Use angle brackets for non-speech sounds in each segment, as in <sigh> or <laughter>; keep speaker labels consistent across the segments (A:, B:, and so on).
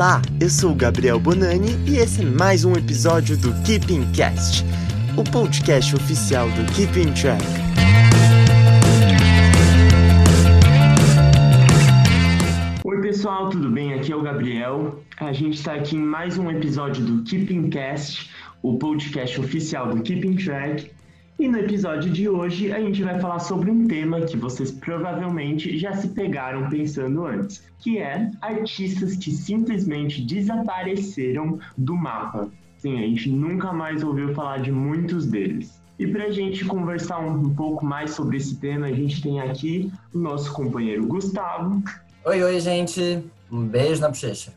A: Olá, eu sou o Gabriel Bonani e esse é mais um episódio do Keeping Cast, o podcast oficial do Keeping Track.
B: Oi pessoal, tudo bem? Aqui é o Gabriel. A gente está aqui em mais um episódio do Keeping Cast, o podcast oficial do Keeping Track. E no episódio de hoje a gente vai falar sobre um tema que vocês provavelmente já se pegaram pensando antes, que é artistas que simplesmente desapareceram do mapa. Sim, a gente nunca mais ouviu falar de muitos deles. E para a gente conversar um, um pouco mais sobre esse tema, a gente tem aqui o nosso companheiro Gustavo.
C: Oi, oi, gente. Um beijo na bochecha.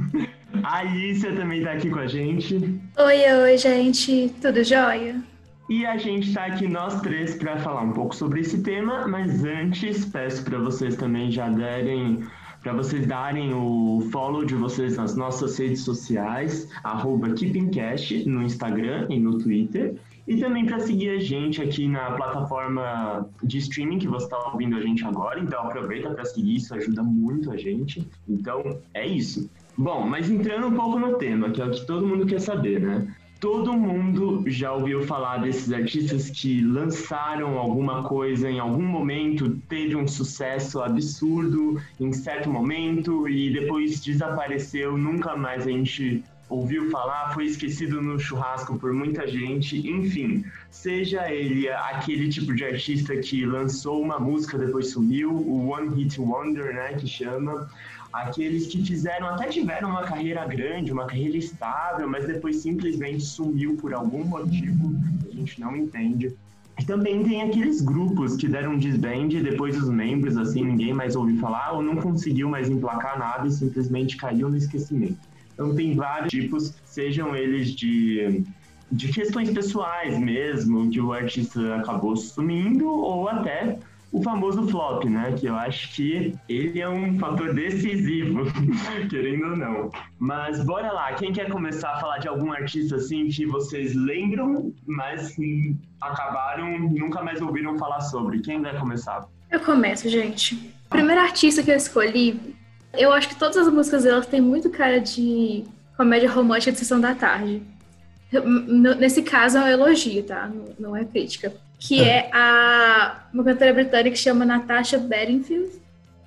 C: <laughs>
B: a Alicia também está aqui com a gente.
D: Oi, oi, gente. Tudo jóia?
B: E a gente está aqui nós três para falar um pouco sobre esse tema, mas antes peço para vocês também já derem para vocês darem o follow de vocês nas nossas redes sociais, arroba KeepingCast no Instagram e no Twitter. E também para seguir a gente aqui na plataforma de streaming que você está ouvindo a gente agora. Então aproveita para seguir, isso ajuda muito a gente. Então é isso. Bom, mas entrando um pouco no tema, que é o que todo mundo quer saber, né? Todo mundo já ouviu falar desses artistas que lançaram alguma coisa em algum momento, teve um sucesso absurdo em certo momento e depois desapareceu, nunca mais a gente ouviu falar, foi esquecido no churrasco por muita gente, enfim, seja ele aquele tipo de artista que lançou uma música depois sumiu, o One Hit Wonder, né, que chama, aqueles que fizeram, até tiveram uma carreira grande, uma carreira estável, mas depois simplesmente sumiu por algum motivo que a gente não entende. E também tem aqueles grupos que deram um disband e depois os membros, assim, ninguém mais ouviu falar ou não conseguiu mais emplacar nada e simplesmente caiu no esquecimento. Então tem vários tipos, sejam eles de de questões pessoais mesmo, que o artista acabou sumindo, ou até o famoso flop, né? Que eu acho que ele é um fator decisivo, <laughs> querendo ou não. Mas bora lá, quem quer começar a falar de algum artista assim que vocês lembram, mas acabaram, nunca mais ouviram falar sobre? Quem vai começar?
D: Eu começo, gente. O primeiro artista que eu escolhi, eu acho que todas as músicas delas têm muito cara de comédia romântica de sessão da tarde. Nesse caso é um elogio, tá? Não é crítica que é a uma cantora britânica que chama Natasha Bedingfield.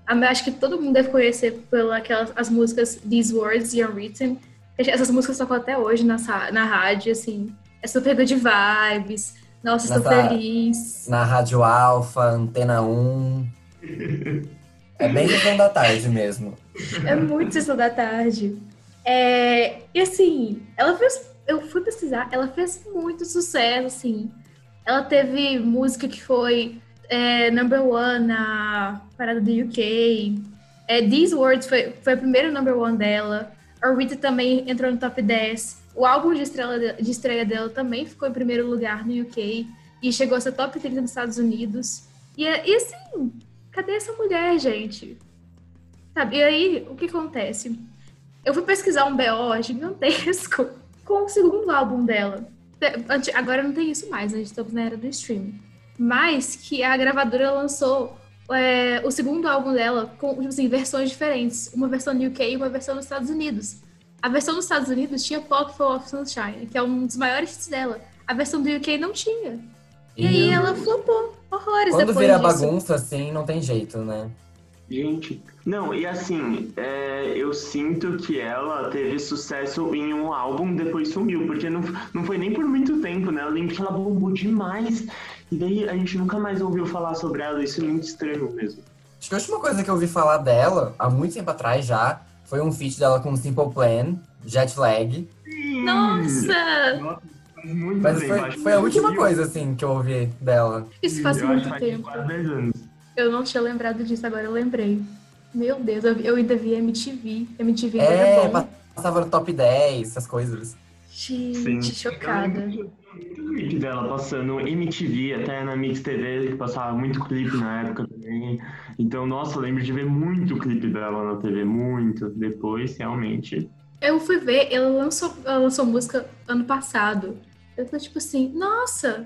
D: Acho que todo mundo deve conhecer pelas as músicas These Words e Unwritten. Essas músicas tocam até hoje na, na rádio, assim. É super good vibes. Nossa, estou feliz.
C: Na Rádio Alfa, Antena 1. é bem sessão da tarde mesmo.
D: É muito sessão da tarde. É, e assim, ela fez. Eu fui pesquisar, ela fez muito sucesso, assim. Ela teve música que foi é, number one na parada do UK. É, These Words foi, foi a primeira number one dela. A Rita também entrou no top 10. O álbum de, estrela, de estreia dela também ficou em primeiro lugar no UK. E chegou a ser top 30 nos Estados Unidos. E, e assim, cadê essa mulher, gente? Sabe? E aí, o que acontece? Eu fui pesquisar um BO gigantesco <laughs> com o segundo álbum dela. Agora não tem isso mais, a gente estamos na era do streaming. Mas que a gravadora lançou é, o segundo álbum dela com tipo assim, versões diferentes. Uma versão no UK e uma versão nos Estados Unidos. A versão nos Estados Unidos tinha Pocket of Sunshine, que é um dos maiores hits dela. A versão do UK não tinha. E, e aí ela flopou horrores
C: Quando
D: depois
C: vira
D: disso.
C: bagunça, assim, não tem jeito, né?
B: Gente, não, e assim, é, eu sinto que ela teve sucesso em um álbum, depois sumiu, porque não, não foi nem por muito tempo, né? Eu lembro que ela bombou demais, e daí a gente nunca mais ouviu falar sobre ela, isso é muito estranho mesmo.
C: Acho que a última coisa que eu ouvi falar dela, há muito tempo atrás já, foi um feat dela com Simple Plan, Jet Lag.
D: Nossa!
B: Nossa muito
C: Mas
B: tempo,
C: foi, foi a última coisa, assim, que eu ouvi dela.
D: Isso faz
B: eu
D: muito tempo.
B: Faz quase 10 anos.
D: Eu não tinha lembrado disso, agora eu lembrei. Meu Deus, eu, eu ainda vi MTV. MTV ainda
C: É,
D: era bom.
C: passava no top 10, essas coisas.
D: Gente, chocada.
B: Muito clipe dela passando MTV, até na Mix TV, que passava muito clipe na época também. Então, nossa, eu lembro de ver muito clipe dela na TV, muito. Depois, realmente.
D: Eu fui ver, ela lançou, ela lançou música ano passado. Eu tô tipo assim, nossa,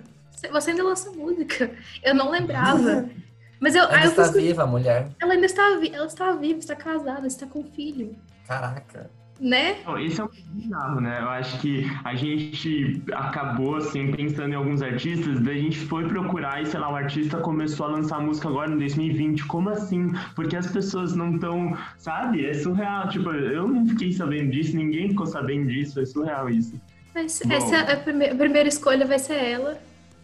D: você ainda lançou música. Eu não lembrava. <laughs> Mas eu,
C: Ainda
D: aí eu
C: está
D: fui,
C: viva mulher.
D: ela ainda está, vi- ela está viva, está casada, está com filho.
C: Caraca.
D: Né?
B: Esse é um bizarro, né? Eu acho que a gente acabou, assim, pensando em alguns artistas, daí a gente foi procurar e, sei lá, o artista começou a lançar música agora em 2020. Como assim? Porque as pessoas não estão, sabe? É surreal. Tipo, eu não fiquei sabendo disso, ninguém ficou sabendo disso, é surreal isso.
D: Mas essa é a, primeira, a primeira escolha vai ser ela.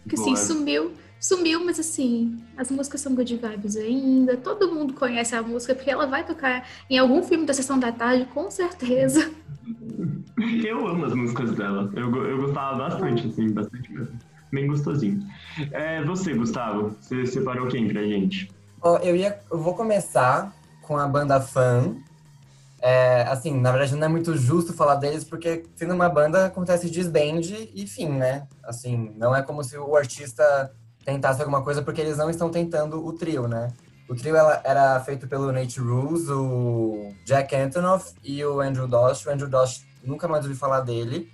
D: Que assim, sumiu sumiu, mas assim, as músicas são good vibes ainda. Todo mundo conhece a música, porque ela vai tocar em algum filme da Sessão da Tarde, com certeza. <laughs>
B: Eu amo as músicas dela. Eu, eu gostava bastante, assim, bastante mesmo. Bem gostosinho. É, você, Gustavo, você separou quem pra gente?
C: Oh, eu, ia, eu vou começar com a banda Fã. É, assim, na verdade não é muito justo falar deles, porque sendo uma banda acontece desband e fim, né? Assim, não é como se o artista tentasse alguma coisa, porque eles não estão tentando o trio, né? O trio era feito pelo Nate Rules, o Jack Antonoff e o Andrew Dosh. O Andrew Dosh, nunca mais ouvi falar dele.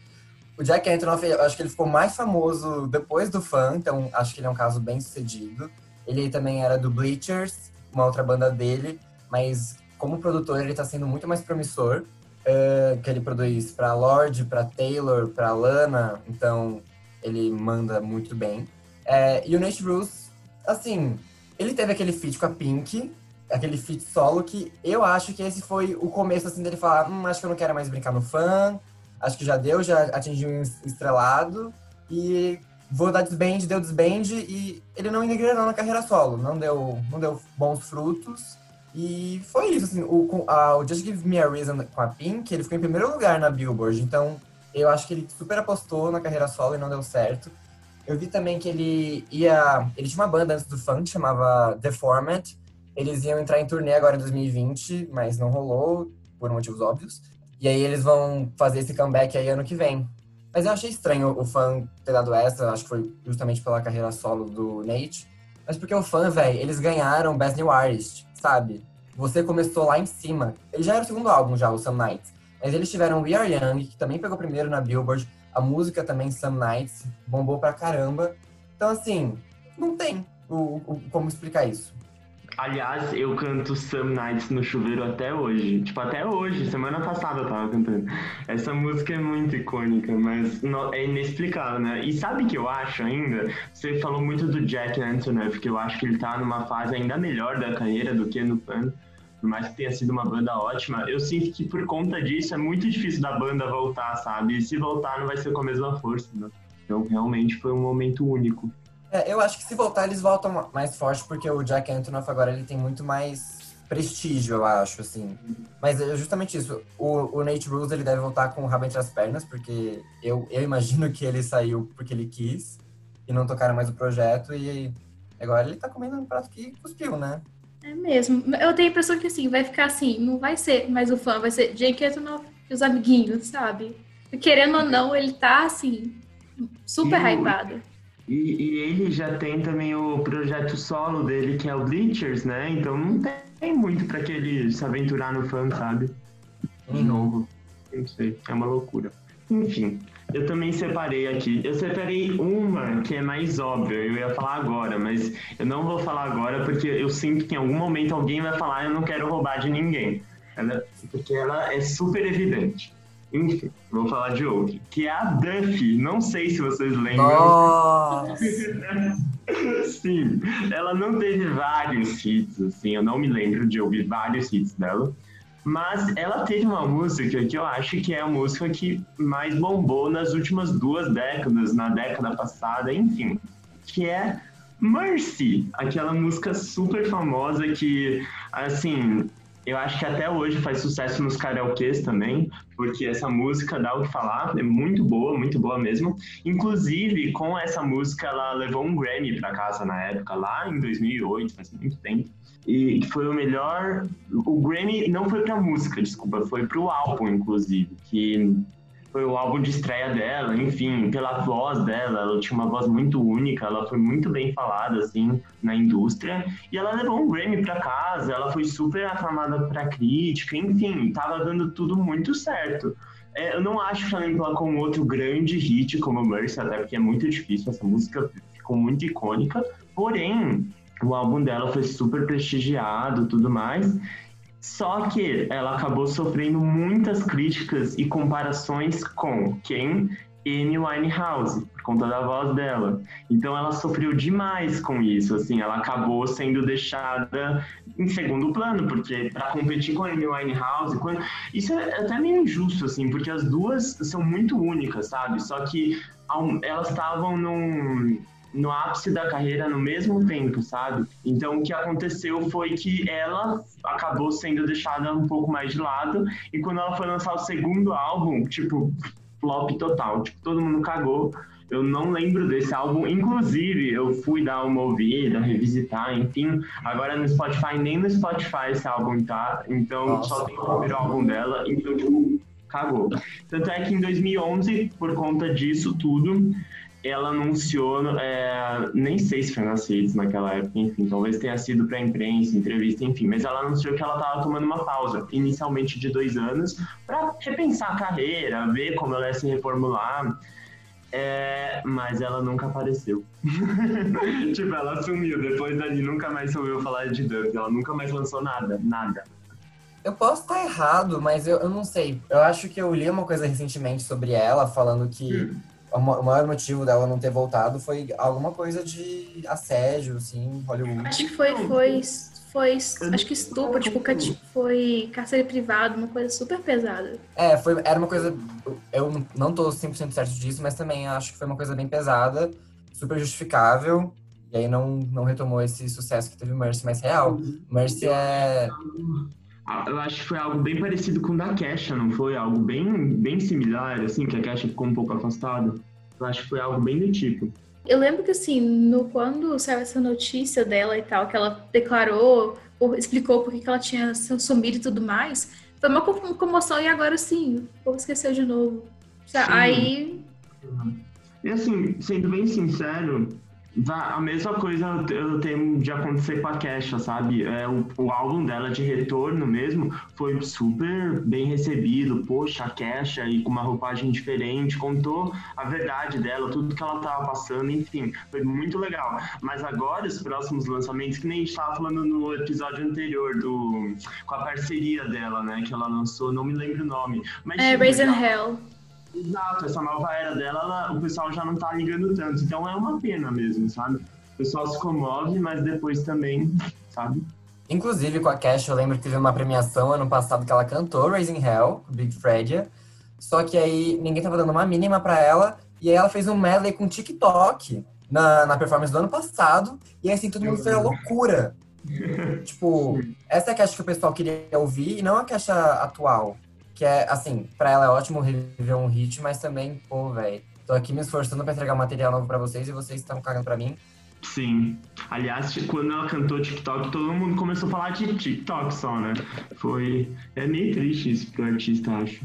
C: O Jack Antonoff, acho que ele ficou mais famoso depois do fã, então acho que ele é um caso bem sucedido. Ele também era do Bleachers, uma outra banda dele, mas como produtor ele está sendo muito mais promissor, uh, que ele produz para Lorde, para Taylor, para Lana, então ele manda muito bem. É, e o Nate Bruce, assim, ele teve aquele feat com a Pink, aquele feat solo, que eu acho que esse foi o começo, assim, dele falar, hum, acho que eu não quero mais brincar no fã, acho que já deu, já atingiu um estrelado, e vou dar desband, deu desband, e ele não engrenou na carreira solo, não deu, não deu bons frutos, e foi isso, assim, o, a, o Just Give Me a Reason com a Pink, ele ficou em primeiro lugar na Billboard, então eu acho que ele super apostou na carreira solo e não deu certo. Eu vi também que ele ia. Ele tinha uma banda antes do funk, chamava The Format. Eles iam entrar em turnê agora em 2020, mas não rolou, por motivos óbvios. E aí eles vão fazer esse comeback aí ano que vem. Mas eu achei estranho o fã ter dado essa, acho que foi justamente pela carreira solo do Nate. Mas porque o fã, velho, eles ganharam Best New Artist, sabe? Você começou lá em cima. Ele já era o segundo álbum já, o Some Nights. Mas eles tiveram We Are Young, que também pegou primeiro na Billboard. A música também, Some Nights, bombou pra caramba. Então, assim, não tem o, o, como explicar isso.
B: Aliás, eu canto Some Nights no chuveiro até hoje. Tipo, até hoje, semana passada eu tava cantando. Essa música é muito icônica, mas é inexplicável, né? E sabe o que eu acho ainda? Você falou muito do Jack Antonoff, que eu acho que ele tá numa fase ainda melhor da carreira do que no Pan por mais que tenha sido uma banda ótima, eu sinto que por conta disso é muito difícil da banda voltar, sabe? E se voltar não vai ser com a mesma força, né? Então realmente foi um momento único.
C: É, eu acho que se voltar eles voltam mais forte porque o Jack Antonoff agora ele tem muito mais prestígio, eu acho, assim. Mas é justamente isso. O, o Nate Rules ele deve voltar com o rabo entre as pernas, porque eu, eu imagino que ele saiu porque ele quis e não tocaram mais o projeto e agora ele tá comendo um prato que cuspiu, né?
D: É mesmo. Eu tenho a impressão que assim, vai ficar assim, não vai ser mais o fã, vai ser Jake Antonoff e os amiguinhos, sabe? Querendo ou não, ele tá assim, super e, hypado.
B: E, e, ele já tem também o projeto solo dele, que é o Bleachers, né? Então não tem muito para que ele se aventurar no fã, sabe? De novo. Não sei, é uma loucura. Enfim, eu também separei aqui. Eu separei uma que é mais óbvia, eu ia falar agora, mas eu não vou falar agora porque eu sinto que em algum momento alguém vai falar eu não quero roubar de ninguém. Ela, porque ela é super evidente. Enfim, vou falar de outra. Que é a Duffy. Não sei se vocês lembram.
C: Nossa! <laughs>
B: Sim, ela não teve vários hits, assim. Eu não me lembro de ouvir vários hits dela. Mas ela teve uma música que eu acho que é a música que mais bombou nas últimas duas décadas, na década passada, enfim, que é Mercy, aquela música super famosa que, assim, eu acho que até hoje faz sucesso nos karaokês também, porque essa música dá o que falar, é muito boa, muito boa mesmo. Inclusive, com essa música, ela levou um Grammy para casa na época, lá em 2008, faz muito tempo e foi o melhor. O Grammy não foi pra música, desculpa, foi pro álbum, inclusive, que foi o álbum de estreia dela, enfim, pela voz dela, ela tinha uma voz muito única, ela foi muito bem falada, assim, na indústria, e ela levou um Grammy pra casa, ela foi super aclamada pra crítica, enfim, tava dando tudo muito certo. É, eu não acho que ela ela com outro grande hit como Mercy, até porque é muito difícil, essa música ficou muito icônica, porém, o álbum dela foi super prestigiado tudo mais. Só que ela acabou sofrendo muitas críticas e comparações com quem? Amy Winehouse, por conta da voz dela. Então ela sofreu demais com isso, assim, ela acabou sendo deixada em segundo plano, porque para competir com a Amy Winehouse, quando... isso é até meio injusto, assim, porque as duas são muito únicas, sabe? Só que elas estavam num no ápice da carreira no mesmo tempo, sabe? Então o que aconteceu foi que ela acabou sendo deixada um pouco mais de lado e quando ela foi lançar o segundo álbum, tipo, flop total. Tipo, todo mundo cagou. Eu não lembro desse álbum. Inclusive, eu fui dar uma ouvida, revisitar, enfim. Agora no Spotify, nem no Spotify esse álbum tá. Então Nossa. só tem o primeiro álbum dela. Então, tipo, cagou. Tanto é que em 2011, por conta disso tudo, ela anunciou, é, nem sei se foi nas redes naquela época, enfim, talvez tenha sido para imprensa, entrevista, enfim, mas ela anunciou que ela estava tomando uma pausa, inicialmente de dois anos, para repensar a carreira, ver como ela ia se reformular. É, mas ela nunca apareceu. <laughs> tipo, ela sumiu. Depois dali nunca mais ouviu falar de Duff. Ela nunca mais lançou nada, nada.
C: Eu posso estar errado, mas eu, eu não sei. Eu acho que eu li uma coisa recentemente sobre ela, falando que hum o maior motivo dela não ter voltado foi alguma coisa de assédio, assim, Hollywood.
D: Acho que foi, foi, foi acho que estupro, tipo, foi cárcere privado, uma coisa super pesada.
C: É, foi, era uma coisa, eu não tô 100% certo disso, mas também acho que foi uma coisa bem pesada, super justificável, e aí não, não retomou esse sucesso que teve Mercy mais real. Mercy é...
B: Eu acho que foi algo bem parecido com o da Kesha, não foi? Algo bem, bem similar, assim, que a Kesha ficou um pouco afastada. Eu acho que foi algo bem do tipo.
D: Eu lembro que, assim, no, quando saiu essa notícia dela e tal, que ela declarou, ou explicou por que ela tinha sumido e tudo mais, foi uma comoção e agora sim, o povo esqueceu de novo. Sim. Aí.
B: E assim, sendo bem sincero, a mesma coisa eu tenho de acontecer com a Kesha, sabe? É, o, o, álbum dela de retorno mesmo foi super bem recebido. Poxa, a Kesha e com uma roupagem diferente, contou a verdade dela, tudo que ela tava passando, enfim, foi muito legal. Mas agora, os próximos lançamentos, que nem a gente tava falando no episódio anterior, do, com a parceria dela, né? Que ela lançou, não me lembro o nome.
D: Mas, é, Raising Hell.
B: Exato, essa nova era dela, ela, o pessoal já não tá ligando tanto. Então é uma pena mesmo, sabe? O pessoal se comove, mas depois também, sabe?
C: Inclusive, com a Cash, eu lembro que teve uma premiação ano passado que ela cantou Raising Hell, Big Fredia. Só que aí ninguém tava dando uma mínima para ela. E aí ela fez um medley com TikTok na, na performance do ano passado. E aí, assim, todo mundo foi a loucura. <laughs> tipo, essa é a Cash que o pessoal queria ouvir e não a Cash atual. Que é, assim, pra ela é ótimo reviver um hit, mas também, pô, velho, tô aqui me esforçando pra entregar material novo pra vocês e vocês estão cagando pra mim.
B: Sim. Aliás, quando ela cantou TikTok, todo mundo começou a falar de TikTok só, né? Foi. É meio triste isso pro artista, acho.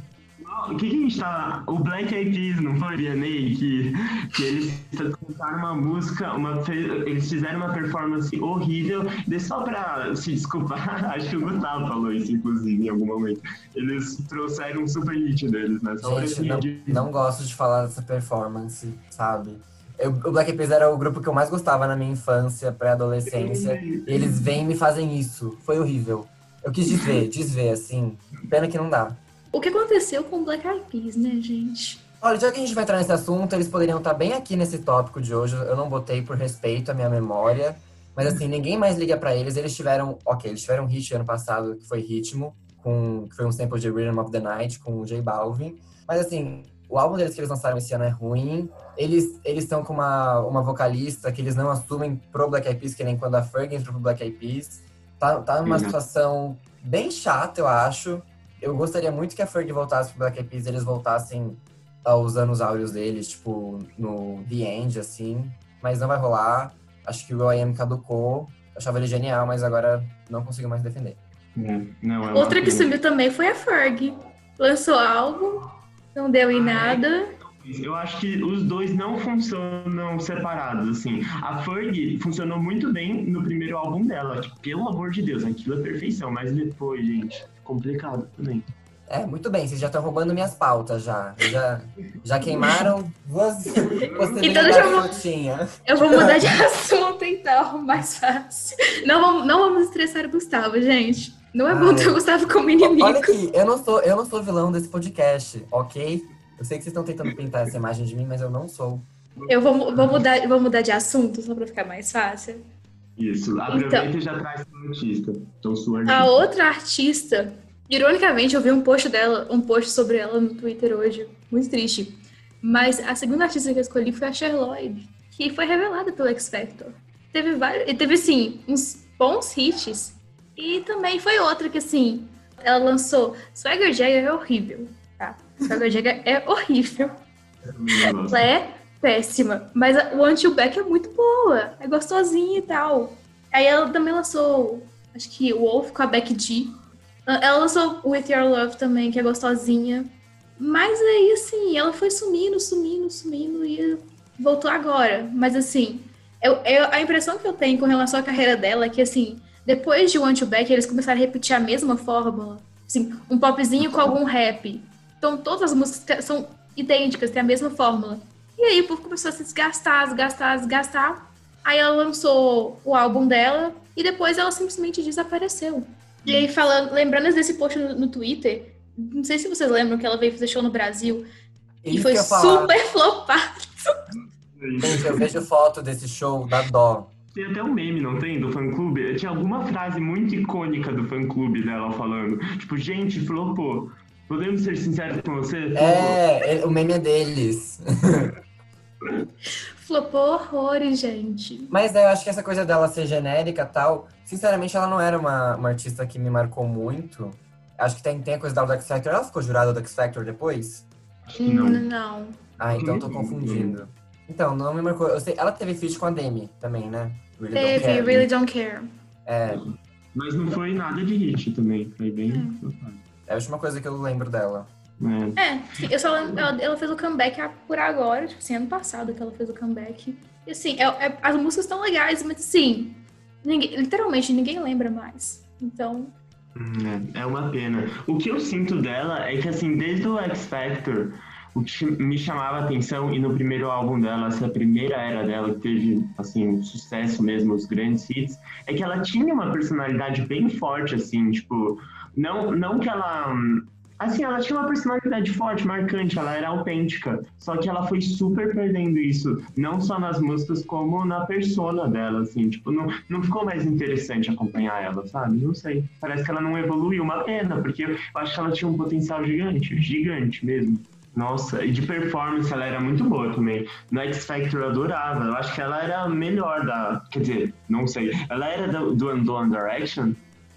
B: O que, que, a gente tá. O Black Eyed Peas, não foi, Vianney? Que, que eles cantaram uma música, uma, eles fizeram uma performance horrível. Só pra se desculpar, <laughs> acho que o Gustavo falou isso, inclusive, em algum momento. Eles trouxeram um super hit deles, né?
C: Só gente, não, não gosto de falar dessa performance, sabe? Eu, o Black Eyed Peas era o grupo que eu mais gostava na minha infância, pré-adolescência. e eles vêm e me fazem isso. Foi horrível. Eu quis desver, desver, assim. Pena que não dá.
D: O que aconteceu com o Black Eyed Peas, né, gente?
C: Olha, já que a gente vai entrar nesse assunto, eles poderiam estar bem aqui nesse tópico de hoje. Eu não botei por respeito à minha memória. Mas assim, ninguém mais liga para eles. Eles tiveram, ok, eles tiveram um hit ano passado, que foi Ritmo, com, que foi um sample de Rhythm of the Night, com o J Balvin. Mas assim, o álbum deles que eles lançaram esse ano é ruim. Eles eles estão com uma, uma vocalista que eles não assumem pro Black Eyed Peas, que nem quando a Fergie entrou pro Black Eyed Peas. Tá, tá numa uhum. situação bem chata, eu acho eu gostaria muito que a Ferg voltasse pro Black Eyed Peas, eles voltassem aos anos áureos deles, tipo, no The End, assim. Mas não vai rolar. Acho que o I.M. caducou. Eu achava ele genial, mas agora não consigo mais defender.
B: É, não, é
D: Outra que subiu também foi a Ferg. Lançou álbum, não deu em ah, é? nada.
B: Eu acho que os dois não funcionam separados, assim. A Ferg funcionou muito bem no primeiro álbum dela, que, pelo amor de Deus, aquilo é perfeição, mas depois, gente, complicado também.
C: É, muito bem, vocês já estão roubando minhas pautas já. Já, já queimaram você, você <laughs> então deixa eu, vou,
D: eu vou mudar de <laughs> assunto então, mais fácil. Não vamos, não vamos estressar o Gustavo, gente. Não é bom ter o Gustavo como inimigo.
C: Olha aqui, eu não, sou, eu não sou vilão desse podcast, ok? Eu sei que vocês estão tentando pintar essa imagem de mim, mas eu não sou.
D: Eu vou, vou, mudar, vou mudar de assunto só pra ficar mais fácil.
B: Isso, aproveita então, e já traz sua artista. Então, sua artista.
D: A outra artista, ironicamente, eu vi um post dela, um post sobre ela no Twitter hoje, muito triste. Mas a segunda artista que eu escolhi foi a Cher Lloyd, que foi revelada pelo X Factor. Teve vários, teve assim, uns bons hits. E também foi outra que assim, ela lançou Swagger Jagger é horrível, tá? Swagger Jagger é horrível. Ela é péssima. Mas o Until Back é muito boa. É gostosinha e tal. Aí ela também lançou, acho que Wolf com a Beck G. Ela lançou With Your Love também, que é gostosinha. Mas aí, assim, ela foi sumindo, sumindo, sumindo e voltou agora. Mas, assim, eu, eu, a impressão que eu tenho com relação à carreira dela é que, assim, depois de One to Back, eles começaram a repetir a mesma fórmula. Assim, um popzinho com algum rap. Então, todas as músicas são idênticas, têm a mesma fórmula. E aí o povo começou a se desgastar, desgastar, desgastar. Aí ela lançou o álbum dela e depois ela simplesmente desapareceu. E aí, falando, lembrando desse post no, no Twitter, não sei se vocês lembram que ela veio fazer show no Brasil e foi super <laughs> flopado.
C: Gente, eu vejo foto desse show da Dó.
B: Tem até um meme, não tem? Do fã-clube. Tinha alguma frase muito icônica do fã-clube dela falando. Tipo, gente, flopou. Podemos ser sinceros com você?
C: É, o meme é deles. <laughs>
D: Flopou horrores, gente.
C: Mas eu acho que essa coisa dela ser genérica tal, sinceramente, ela não era uma, uma artista que me marcou muito. Acho que tem, tem a coisa da X Factor. Ela ficou jurada do X Factor depois?
B: Não.
D: não.
C: Ah, então tô confundindo. Então, não me marcou. Eu sei, ela teve feat com a Demi também, né?
D: Really teve, don't care, Really Don't Care.
C: É.
B: Mas não foi nada de hit também. Foi bem.
C: É, é a última coisa que eu lembro dela.
D: É, é eu só ela, ela, fez o comeback por agora, tipo assim, ano passado que ela fez o comeback. E assim, é, é, as músicas estão legais, mas assim, ninguém, literalmente ninguém lembra mais. Então.
B: Hum, é, é uma pena. O que eu sinto dela é que assim, desde o X Factor, o que me chamava a atenção, e no primeiro álbum dela, essa primeira era dela, que teve, assim, um sucesso mesmo, os grandes hits, é que ela tinha uma personalidade bem forte, assim, tipo, não, não que ela... Assim, ela tinha uma personalidade forte, marcante, ela era autêntica. Só que ela foi super perdendo isso, não só nas músicas, como na persona dela, assim. Tipo, não, não ficou mais interessante acompanhar ela, sabe? Não sei. Parece que ela não evoluiu. Uma pena, porque eu acho que ela tinha um potencial gigante, gigante mesmo. Nossa, e de performance ela era muito boa também. No X Factor eu adorava. Eu acho que ela era a melhor da. Quer dizer, não sei. Ela era do, do, do One Direction?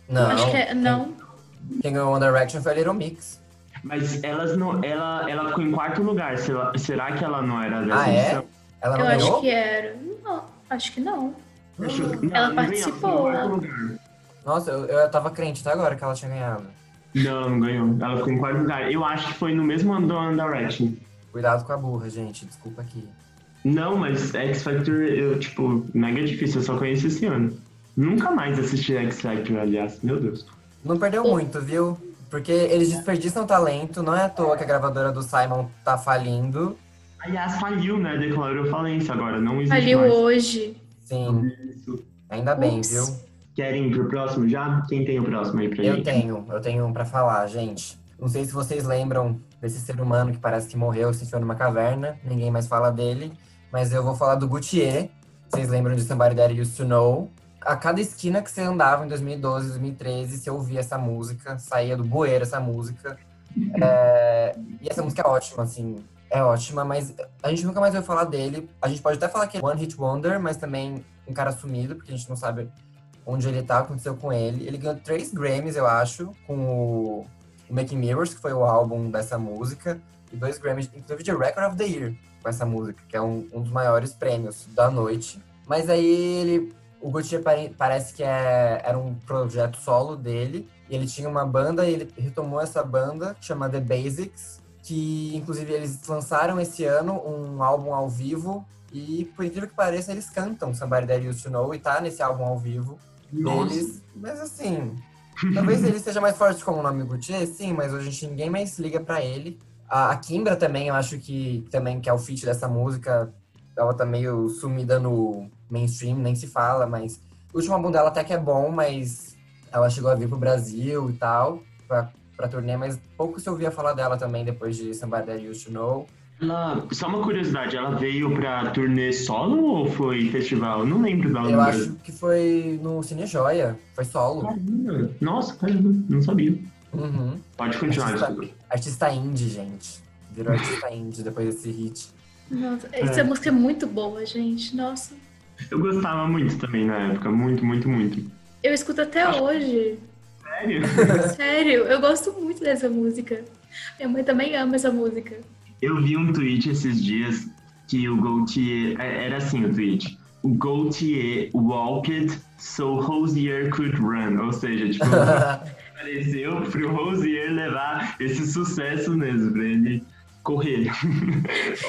C: Não.
D: Acho que é, não.
C: Quem ganhou One Direction foi a Little Mix.
B: Mas elas não, ela, ela ficou em quarto lugar. Será, será que ela não era dessa
C: ah, é? Ela não
D: eu
C: ganhou?
D: acho que era. Não, acho que não. Acho, não ela não participou.
C: Nossa, eu, eu tava crente até agora que ela tinha ganhado.
B: Não, não ganhou. Ela ficou em quarto lugar. Eu acho que foi no mesmo ano do One Direction.
C: Cuidado com a burra, gente. Desculpa aqui.
B: Não, mas X Factor, eu, tipo, mega difícil. Eu só conheço esse ano. Nunca mais assisti X Factor, aliás. Meu Deus.
C: Não perdeu muito, viu? Porque eles desperdiçam talento. Não é à toa que a gravadora do Simon tá falindo.
B: Aliás, faliu, né? Declarou falência agora. Não existe
D: Faliu
B: mais.
D: hoje.
C: Sim. Ainda bem,
D: Ups.
C: viu?
B: Querem ir pro próximo já? Quem tem o próximo aí pra
C: Eu
B: gente?
C: tenho, eu tenho um pra falar, gente. Não sei se vocês lembram desse ser humano que parece que morreu, se enfiou numa caverna, ninguém mais fala dele, mas eu vou falar do Gautier. Vocês lembram de Somebody That Used to Know? A cada esquina que você andava em 2012, 2013, você ouvia essa música, saía do bueiro essa música. É, E essa música é ótima, assim, é ótima, mas a gente nunca mais ouviu falar dele. A gente pode até falar que é One Hit Wonder, mas também um cara sumido, porque a gente não sabe onde ele tá, o que aconteceu com ele. Ele ganhou três Grammys, eu acho, com o, o Making Mirrors, que foi o álbum dessa música, e dois Grammys, inclusive de Record of the Year, com essa música, que é um, um dos maiores prêmios da noite. Mas aí ele, o Gautier pare- parece que é, era um projeto solo dele, e ele tinha uma banda, e ele retomou essa banda, que chama The Basics, que inclusive eles lançaram esse ano um álbum ao vivo, e por incrível que pareça, eles cantam Somebody That Used to Know, e tá nesse álbum ao vivo
B: Nossa.
C: deles. Mas assim, talvez ele seja mais forte como o nome Gautier, sim, mas hoje gente ninguém mais liga pra ele. A, a Kimbra também, eu acho que também que é o feat dessa música, ela tá meio sumida no mainstream, nem se fala, mas o último álbum dela até que é bom, mas Ela chegou a vir pro Brasil e tal, pra, pra turnê, mas pouco se ouvia falar dela também depois de Somebody That Used to Know.
B: Ela, só uma curiosidade, ela veio pra turnê solo ou foi festival? Eu não lembro dela.
C: Eu acho
B: Brasil.
C: que foi no Cine Joia, foi solo.
B: Caramba. Nossa, caramba, não sabia.
C: Uhum.
B: Pode continuar,
C: Artista, artista indie, gente. Virou artista indie depois desse hit.
D: Nossa, essa
B: É.
D: música é muito boa, gente. Nossa.
B: Eu gostava muito também na época, muito, muito, muito.
D: Eu escuto até
B: Acho-
D: hoje.
B: Sério? <laughs>
D: Sério, eu gosto muito dessa música. Minha mãe também ama essa música.
B: Eu vi um tweet esses dias que o Gaultier. é- Era assim o tweet. O Gaultier walked so Rosier could run. Ou seja, tipo, <laughs> apareceu pro Rosier levar esse sucesso mesmo, pra ele correr.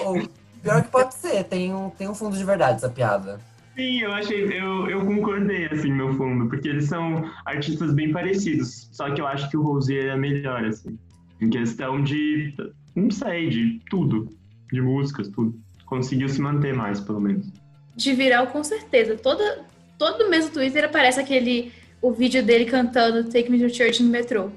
C: Ou, pior que pode ser, tem um, tem um fundo de verdade essa piada.
B: Sim, eu achei, eu, eu concordei, assim, no fundo, porque eles são artistas bem parecidos. Só que eu acho que o Rosier é melhor, assim. Em questão de, não sei, de tudo. De músicas, tudo. Conseguiu se manter mais, pelo menos.
D: De viral, com certeza. Toda, todo mês no Twitter aparece aquele o vídeo dele cantando Take Me to Church no metrô.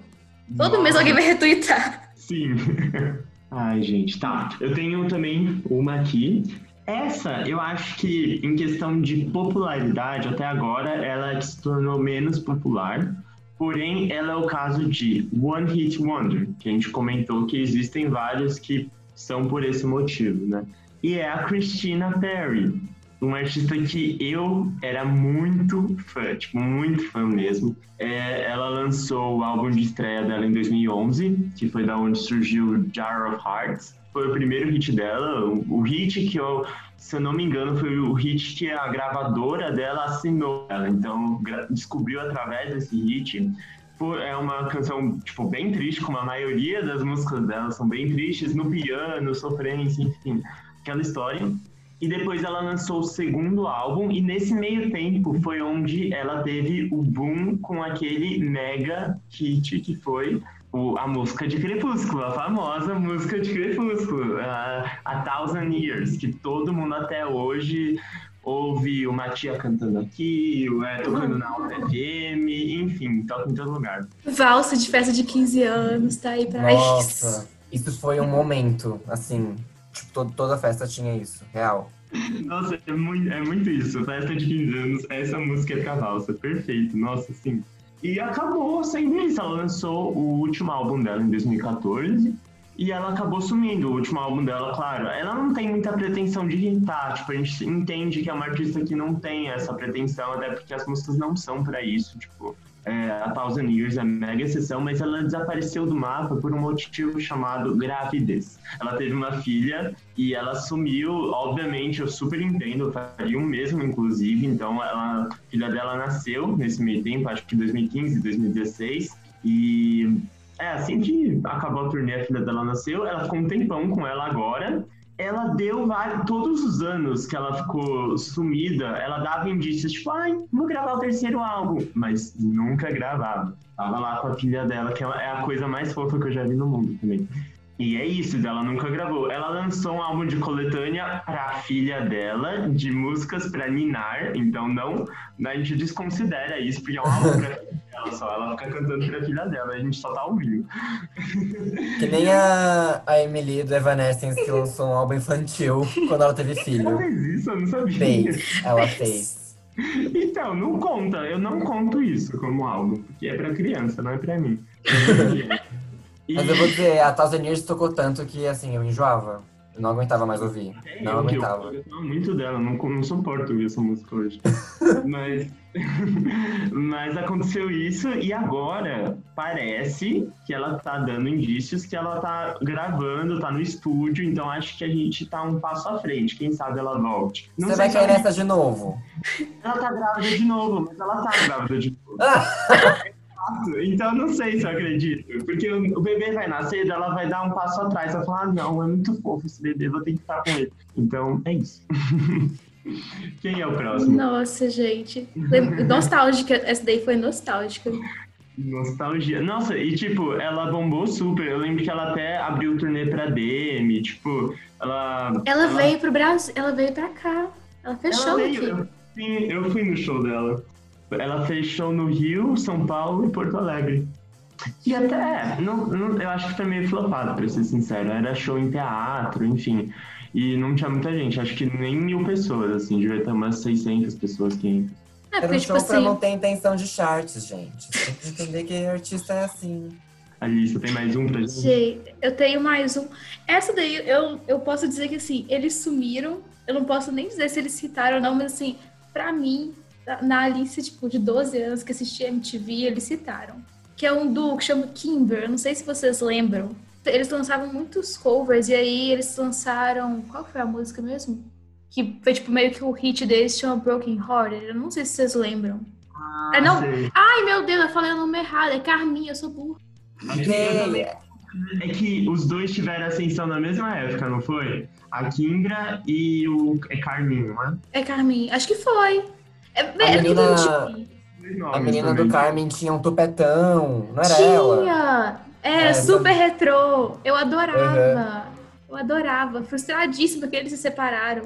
D: Todo mês
B: Nossa.
D: alguém vai retweetar.
B: Sim. <laughs> Ai, gente, tá. Eu tenho também uma aqui. Essa, eu acho que em questão de popularidade, até agora, ela se tornou menos popular. Porém, ela é o caso de One Hit Wonder, que a gente comentou que existem vários que são por esse motivo, né? E é a Christina Perry, uma artista que eu era muito fã, tipo, muito fã mesmo. É, ela lançou o álbum de estreia dela em 2011, que foi da onde surgiu Jar of Hearts. Foi o primeiro hit dela, o, o hit que eu, se eu não me engano, foi o hit que a gravadora dela assinou ela. Então, descobriu através desse hit. É uma canção, tipo, bem triste, como a maioria das músicas dela são bem tristes, no piano, sofrência, enfim, aquela história. E depois ela lançou o segundo álbum, e nesse meio tempo foi onde ela teve o boom com aquele mega hit que foi o- a música de Crepúsculo, a famosa música de Crepúsculo, a, a Thousand Years, que todo mundo até hoje ouve uma tia cantando aqui, o- é, tocando na Alta FM, enfim, toca em todo lugar.
D: Valsa de festa de 15 anos, tá aí pra
C: Nossa, isso foi um momento, assim, tipo, todo, toda festa tinha isso, real.
B: Nossa, é muito, é muito isso. Festa de 15 anos, essa música é pra valsa. Perfeito, nossa, sim. E acabou sendo isso. Ela lançou o último álbum dela em 2014 e ela acabou sumindo. O último álbum dela, claro, ela não tem muita pretensão de hitar. Tipo, a gente entende que é uma artista que não tem essa pretensão, até porque as músicas não são pra isso. Tipo, é, a Thousand Years é mega exceção, mas ela desapareceu do mapa por um motivo chamado gravidez. Ela teve uma filha e ela sumiu, obviamente, eu super entendo, eu faria o mesmo, inclusive, então ela, a filha dela nasceu nesse meio tempo, acho que 2015, 2016, e é, assim que acabou a turnê, a filha dela nasceu, ela ficou um tempão com ela agora, ela deu vários, todos os anos que ela ficou sumida, ela dava indícios, tipo, ai, vou gravar o terceiro álbum, mas nunca gravava. Tava lá com a filha dela, que é a coisa mais fofa que eu já vi no mundo também. E é isso, ela nunca gravou. Ela lançou um álbum de coletânea pra filha dela, de músicas pra ninar, então não, a gente desconsidera isso, porque é um álbum pra <laughs> dela só, ela fica cantando pra filha dela, a gente só tá ouvindo.
C: Que nem a, a Emily do Evanescence que <laughs> lançou um álbum infantil quando ela teve
B: Ela
C: filho.
B: fez isso, eu não sabia.
C: Fez, ela fez.
B: Então, não conta, eu não conto isso como álbum, porque é pra criança, não é pra mim. <laughs>
C: Mas eu vou dizer, a Thousand Years tocou tanto que, assim, eu enjoava. Eu não aguentava mais ouvir.
B: É,
C: Não
B: eu, que eu,
C: aguentava.
B: eu gostava muito dela, não, não suporto ouvir essa música hoje. <laughs> mas, <laughs> mas aconteceu isso e agora parece que ela tá dando indícios que ela tá gravando, tá no estúdio, então acho que a gente tá um passo à frente. Quem sabe ela volte. Não
C: Você vai cair
B: ela-
C: nessa de novo.
B: Ela tá grávida de novo, mas ela tá grávida de novo. <laughs> Então não sei se eu acredito. Porque o o bebê vai nascer, ela vai dar um passo atrás. Vai falar, ah, não, é muito fofo esse bebê, vou ter que ficar com ele. Então é isso. <laughs> Quem é o próximo?
D: Nossa, gente. Nostálgica. Essa daí foi nostálgica.
B: Nostalgia. Nossa, e tipo, ela bombou super. Eu lembro que ela até abriu o turnê pra DM, tipo, ela.
D: Ela veio pro Brasil. Ela veio pra cá. Ela
B: ela
D: fechou
B: veio,
D: aqui.
B: eu- Sim, eu fui no show dela. Ela fez show no Rio, São Paulo e Porto Alegre. E até, não, não, eu acho que foi meio flopado, pra ser sincero. Era show em teatro, enfim. E não tinha muita gente, acho que nem mil pessoas, assim, devia ter umas 600 pessoas, 500.
D: É,
C: Era
D: porque,
C: um
D: tipo
C: show pra
D: assim,
C: não ter intenção de charts, gente. Tem que entender que artista é assim.
B: Alice, tem mais um pra gente?
D: Gente, eu tenho mais um. Essa daí, eu, eu posso dizer que assim, eles sumiram. Eu não posso nem dizer se eles citaram ou não, mas assim, pra mim, na- Alice, tipo, de 12 anos que assistia MTV, eles citaram. Que é um duo que chama Kimber. Eu não sei se vocês lembram. Eles lançavam muitos covers e aí eles lançaram. Qual foi a música mesmo? Que foi tipo meio que o hit deles chama Broken Hearted. Eu não sei se vocês lembram. Ah, não.
B: sei.
D: Ai, meu Deus, eu falei o nome errado. É Carminha, eu sou burra.
C: Ei,
B: É que os dois tiveram ascensão na mesma época, não foi? A Kingra e o é Carminho, não é?
D: É Carminha. Acho que foi. É, é porque
C: menina- a menina do Carmen tinha um tupetão, não era ela?
D: Tinha! Era
C: É,
D: super retrô. Eu adorava.
C: Uhum.
D: Eu adorava. Frustradíssima que eles se separaram.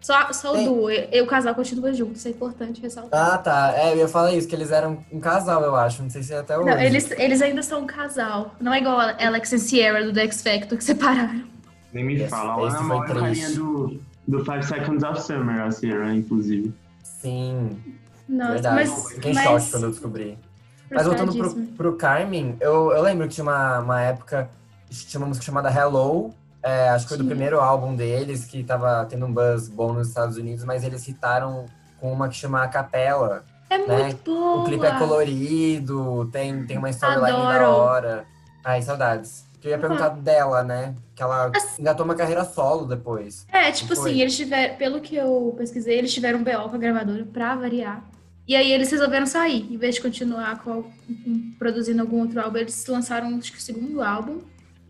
D: Só, só o duo. E, e o casal continua junto. Isso é importante ressaltar.
C: Ah, tá. É, eu ia falar isso, que eles eram um casal, eu acho. Não sei se é até hoje.
D: Não, eles, eles ainda são um casal. Não é igual a Alex e Sierra do The X Factor que separaram.
B: Nem me
C: Esse-
B: fala. Ela
C: esse foi
B: namora o carinha
C: triste.
B: do, do Five Seconds of Summer, a Sierra, inclusive.
C: Sim,
D: Nossa,
C: verdade.
D: mas.
C: Fiquei em
D: mas
C: choque quando eu descobri. Mas voltando pro, pro Carmen, eu, eu lembro que tinha uma, uma época, tinha uma música chamada Hello, é, acho que foi do
D: Sim.
C: primeiro álbum deles, que tava tendo um buzz bom nos Estados Unidos, mas eles citaram com uma que chama A Capela.
D: É
C: né?
D: muito boa.
C: O clipe é colorido, tem, tem uma storyline da hora. Ai, saudades. Que eu ia perguntar dela, né? Que ela engatou uma carreira solo depois.
D: É, tipo assim, eles tiveram, pelo que eu pesquisei, eles tiveram um BO com a gravadora pra variar. E aí eles resolveram sair. Em vez de continuar com, com- produzindo algum outro álbum, eles lançaram acho que o segundo álbum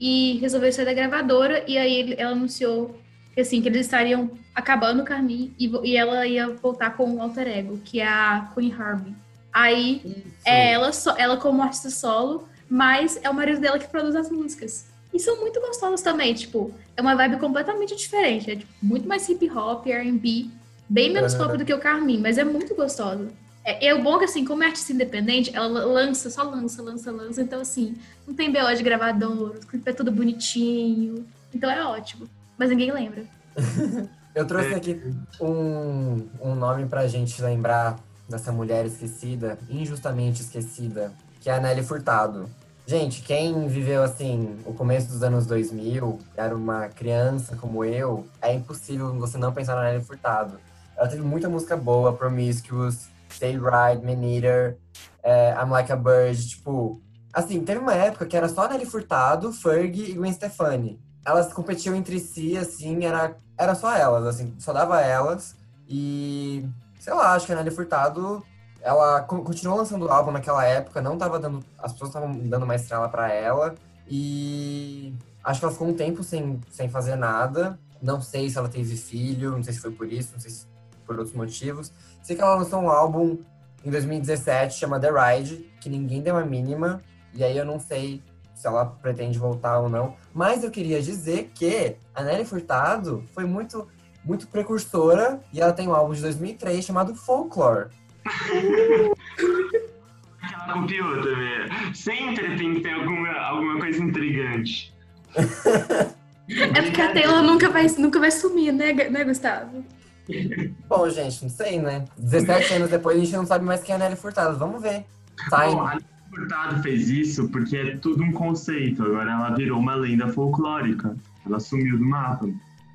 D: e resolveram sair da gravadora. E aí ele- ela anunciou que assim, que eles estariam acabando o caminho e, e ela ia voltar com um alter ego, que é a Queen Harvey. Aí é ela, ela como artista solo, mas é o marido dela que produz as músicas. E são muito gostosas também, tipo, é uma vibe completamente diferente. É tipo, muito mais hip hop, R&B, bem menos pop do que o Carmin, mas é muito gostosa. É, é o bom que, assim, como é artista independente, ela lança, só lança, lança, lança. Então, assim, não tem BO de gravador, o clipe é tudo bonitinho. Então é ótimo. Mas ninguém lembra. <laughs>
C: Eu
B: É.
C: trouxe aqui um, um nome pra gente lembrar dessa mulher esquecida, injustamente esquecida, que é a Nelly Furtado. Gente, quem viveu assim o começo dos anos 2000, era uma criança como eu, é impossível você não pensar na Nelly Furtado. Ela teve muita música boa, Promiscuous, Stay Right, Man Eater, é, I'm Like a Bird, tipo... Assim, teve uma época que era só Nelly Furtado, Fergie e Gwen Stefani. Elas competiam entre si, assim, era, era só elas, assim, só dava elas. E, sei lá, acho que a Nelly Furtado, ela co- continuou lançando álbum naquela época, não tava dando, as pessoas estavam dando mais estrela pra ela. E acho que ela ficou um tempo sem, sem fazer nada. Não sei se ela teve filho, não sei se foi por isso, não sei se por outros motivos. Sei que ela lançou um álbum em 2017, chama The Ride, que ninguém deu a mínima. E aí eu não sei se ela pretende voltar ou não. Mas eu queria dizer que a Nelly Furtado foi muito, muito precursora e ela tem um álbum de 2003 chamado Folklore.
B: Ela copiou também. Sempre tem que ter alguma, alguma coisa intrigante.
D: É porque a Taylor nunca vai, nunca vai sumir, né, né, Gustavo?
C: Bom, gente, não sei, né? 17 anos depois a gente não sabe mais quem é a Nelly Furtado. Vamos ver. Tá
B: Bom, a Nelly Furtado fez isso porque é tudo um conceito. Agora ela virou uma lenda folclórica. Ela sumiu do mapa.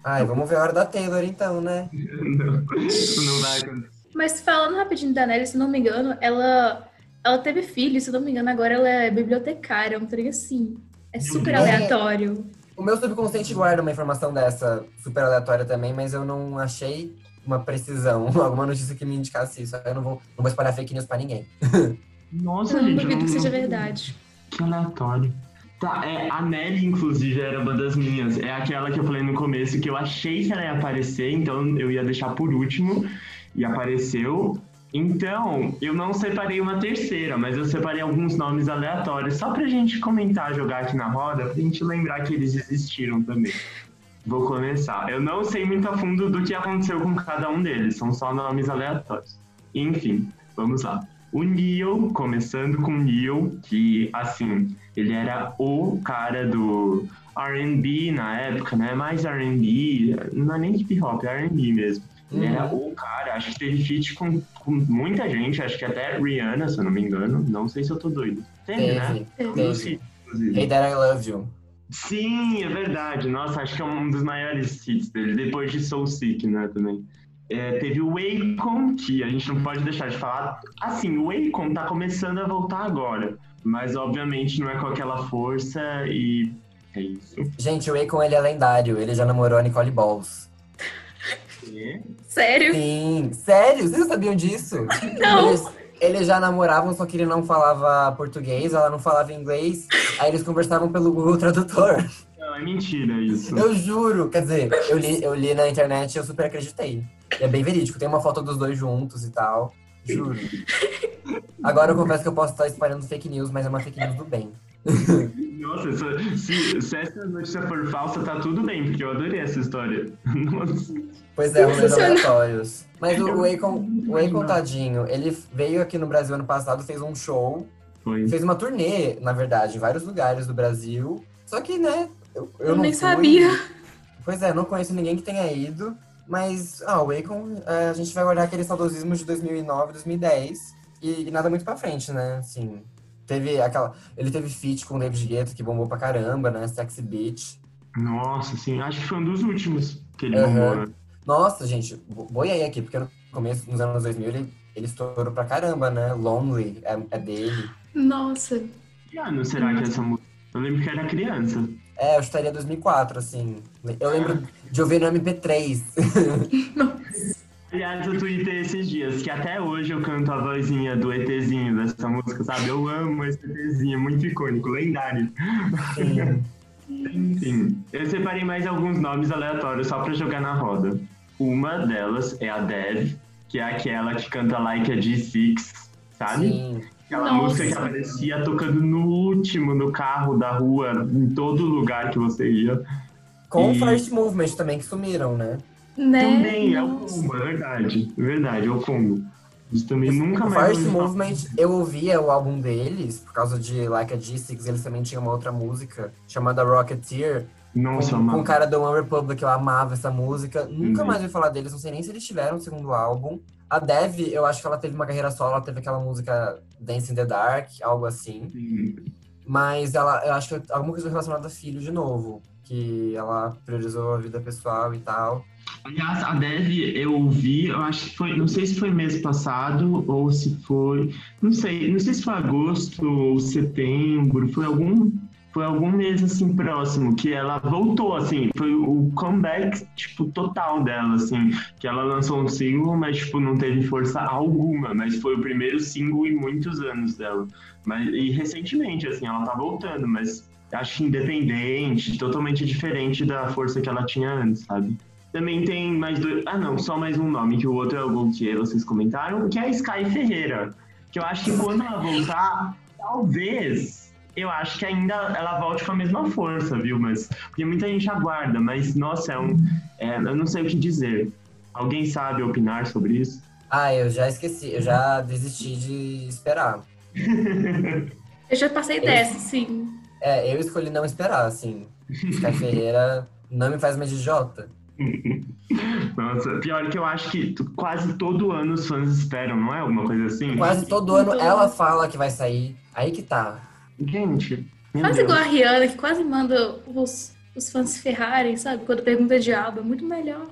C: Ai, vamos ver a hora da Taylor então, né? <laughs>
B: Não, isso não vai acontecer.
D: Mas falando rapidinho da Nelly, se não me engano, ela, ela teve filho, se não me engano, agora ela é bibliotecária, um trem assim. É super aleatório.
C: O meu subconsciente guarda uma informação dessa super aleatória também, mas eu não achei uma precisão, <laughs> alguma notícia que me indicasse isso. Eu não vou, não vou espalhar fake news pra ninguém. <laughs>
B: Nossa,
D: Eu não
B: gente.
D: duvido que
B: não-
D: seja
B: não-
D: verdade.
B: Que aleatório. Tá, é, a Nelly, inclusive, era uma das minhas. É aquela que eu falei no começo que eu achei que ela ia aparecer, então eu ia deixar por último. E apareceu. Então, eu não separei uma terceira, mas eu separei alguns nomes aleatórios, só pra gente comentar, jogar aqui na roda, pra gente lembrar que eles existiram também. Vou começar. Eu não sei muito a fundo do que aconteceu com cada um deles, são só nomes aleatórios. Enfim, vamos lá. O Neil, começando com o Neil, que, assim, ele era o cara do R&B na época, né? Mais R&B, não é nem hip hop, é R&B mesmo. Era
C: Uhum.
B: o cara, acho que teve feat com, com muita gente, acho que até Rihanna, se eu não me engano. Não sei se eu tô doido. Teve, né?
C: Teve,
B: Um
C: teve.
B: inclusive.
C: Hey That I Love You.
B: Sim, é verdade. Nossa, acho que é um dos maiores hits dele, depois de Soul Sick, né, também. É, teve o Akon, que a gente não pode deixar de falar. Assim, o Akon tá começando a voltar agora, mas obviamente não é com aquela força e é isso.
C: Gente, o Akon, ele é lendário. Ele já namorou a Nicole Balls.
D: Sério?
C: Sim, sério? Vocês sabiam disso? <laughs>
D: Não.
C: Eles, eles já namoravam, só que ele não falava português, ela não falava inglês. Aí eles conversavam pelo Google Tradutor.
B: Não, é mentira isso.
C: Eu juro. Quer dizer, eu li, eu li na internet e eu super acreditei. E é bem verídico. Tem uma foto dos dois juntos e tal. Juro. Agora eu confesso que eu posso estar espalhando fake news, mas é uma fake news do bem. <laughs>
B: Nossa, se, se, essa notícia for falsa, tá tudo bem, porque eu adorei essa história. <laughs> Nossa.
C: Pois é, rolês
D: Sensacional.
C: aleatórios. Mas o, o Akon, o Akon, tadinho, ele veio aqui no Brasil ano passado, fez um show,
B: Foi.
C: fez uma turnê, na verdade, em vários lugares do Brasil. Só que, né, eu, eu
D: Eu
C: não
D: nem
C: fui.
D: sabia.
C: Pois é, não conheço ninguém que tenha ido. Mas, ah, o Akon, é, a gente vai guardar aquele saudosismo de 2009, 2010. E, e nada muito pra frente, né? Assim, teve aquela... Ele teve feat com o David Guetta, que bombou pra caramba, né? Sexy Beach.
B: Nossa, sim, acho que foi um dos últimos que ele
C: Aham.
B: bombou. né?
C: Nossa, gente, bo- boiei aqui, porque no começo, nos anos 2000, ele, ele estourou pra caramba, né? Lonely é, é dele.
D: Nossa.
B: Que ano será que é essa música? Eu lembro que era criança.
C: É, eu estaria 2004, assim. Eu lembro de ouvir no MP3. <laughs> <laughs>
B: Aliás, eu tuitei esses dias que até hoje eu canto a vozinha do ETzinho dessa música, sabe? Eu amo esse ETzinho, muito icônico, lendário.
C: Sim.
B: Enfim, eu separei mais alguns nomes aleatórios só pra jogar na roda. Uma delas é a Dev, que é aquela que canta Like a G6, sabe?
C: Sim.
B: Aquela
D: Nossa.
B: música que aparecia tocando no último, no carro da rua, em todo lugar que você ia.
C: Com o
B: E-
C: First Movement também, que sumiram, né?
D: Né?
B: Também, é o combo, é verdade. É verdade, é o combo. Isso também nunca
C: o
B: mais.
C: First. Movement, eu ouvia o álbum deles, por causa de Like a G6, eles também tinham uma outra música chamada Rocketeer,
B: Nossa,
C: com, com o cara do One Republic, eu amava essa música. Nunca
B: Uhum.
C: mais ouvi falar deles, não sei nem se eles tiveram um segundo álbum. A Dev, eu acho que ela teve uma carreira solo, ela teve aquela música Dance in the Dark, algo assim. Mas ela, eu acho que alguma coisa relacionada a filho de novo. Que ela priorizou a vida pessoal e tal.
B: Aliás, a Dev eu vi, eu acho que foi, não sei se foi mês passado ou se foi, não sei, não sei se foi agosto ou setembro, foi algum, foi algum mês assim próximo que ela voltou assim, foi o comeback tipo total dela assim, que ela lançou um single, mas tipo não teve força alguma, mas foi o primeiro single em muitos anos dela. Mas e recentemente assim, ela tá voltando, mas acho que independente, totalmente diferente da força que ela tinha antes, sabe? Também tem mais dois. Ah, não, só mais um nome, que o outro é o Gaultier, vocês comentaram, que é a Sky Ferreira. Que eu acho que quando ela voltar, talvez. Eu acho que ainda ela volte com a mesma força, viu? Mas. Porque muita gente aguarda, mas, nossa, é um. é, eu não sei o que dizer. Alguém sabe opinar sobre isso?
C: Ah, eu já esqueci, eu já desisti de esperar. <laughs>
D: Eu já passei dessa, sim.
C: É, eu escolhi não esperar, assim. Sky Ferreira não me faz mais de Jota.
B: Nossa, pior que eu acho que quase todo ano os fãs esperam, não é? Alguma coisa assim?
C: Quase todo ano
D: Todo.
C: ela fala que vai sair. Aí que tá.
B: Gente.
D: Quase
B: Deus.
D: igual a Rihanna, que quase manda os, os fãs se ferrarem, sabe? Quando pergunta de álbum, é muito melhor.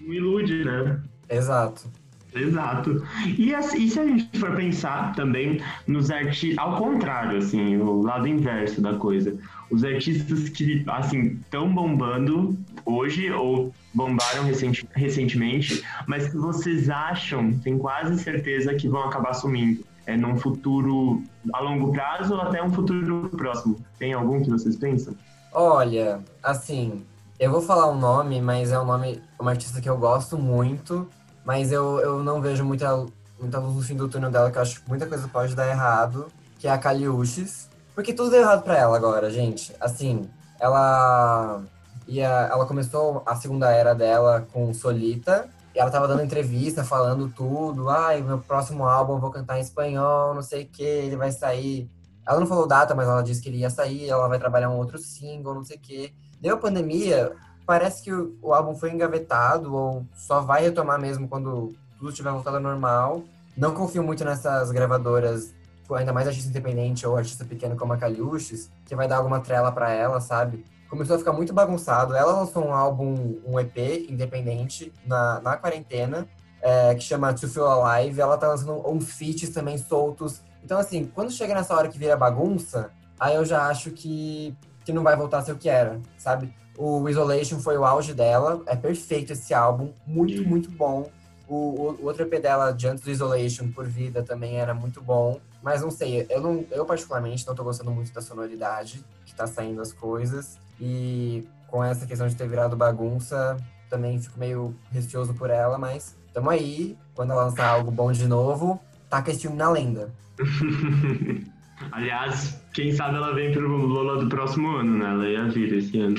B: Não ilude, né?
C: Exato.
B: Exato. E, e se a gente for pensar também nos artistas, ao contrário, assim, o lado inverso da coisa. Os artistas que, assim, estão bombando hoje ou bombaram recenti- recentemente, mas que vocês acham, tem quase certeza que vão acabar sumindo. É num futuro a longo prazo ou até um futuro próximo. Tem algum que vocês pensam?
C: Olha, assim, eu vou falar um nome, mas é um nome, uma artista que eu gosto muito, mas eu, eu não vejo muita, muita luz no fim do túnel dela, que eu acho que muita coisa pode dar errado, que é a Kaliushis. Porque tudo deu errado pra ela agora, gente. Assim, ela ia, ela começou a segunda era dela com Solita, ela tava dando entrevista, falando tudo. Ai, meu próximo álbum eu vou cantar em espanhol, não sei o que, ele vai sair. Ela não falou data, mas ela disse que ele ia sair, ela vai trabalhar um outro single, não sei o que. Deu a pandemia, parece que o, o álbum foi engavetado, ou só vai retomar mesmo quando tudo estiver voltado ao normal. Não confio muito nessas gravadoras, ainda mais artista independente ou artista pequeno como a Caliuches, que vai dar alguma trela para ela, sabe? Começou a ficar muito bagunçado. Ela lançou um álbum, um EP independente na, na quarentena, é, que chama To Feel Alive. Ela tá lançando uns feats também soltos. Então, assim, quando chega nessa hora que vira bagunça, aí eu já acho que, que não vai voltar a ser o que era, sabe? O Isolation foi o auge dela. É perfeito esse álbum. Muito, muito bom. O, o, o, outro EP dela, de antes do Isolation, por vida, também era muito bom. Mas não sei, eu, não, eu particularmente não tô gostando muito da sonoridade que tá saindo as coisas. E com essa questão de ter virado bagunça, também fico meio receoso por ela, mas tamo aí. Quando ela lançar algo bom de novo, taca esse filme na lenda. <laughs>
B: Aliás, quem sabe ela vem pro Lola do próximo ano, né? Ela ia vir esse ano.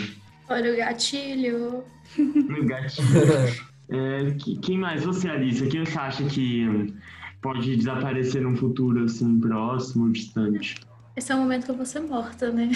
D: Olha o gatilho.
B: O gatilho. <laughs> É, quem mais? Você, Alice, quem você acha que pode desaparecer num futuro assim, próximo, distante?
D: Esse é o momento que eu vou ser morta, né?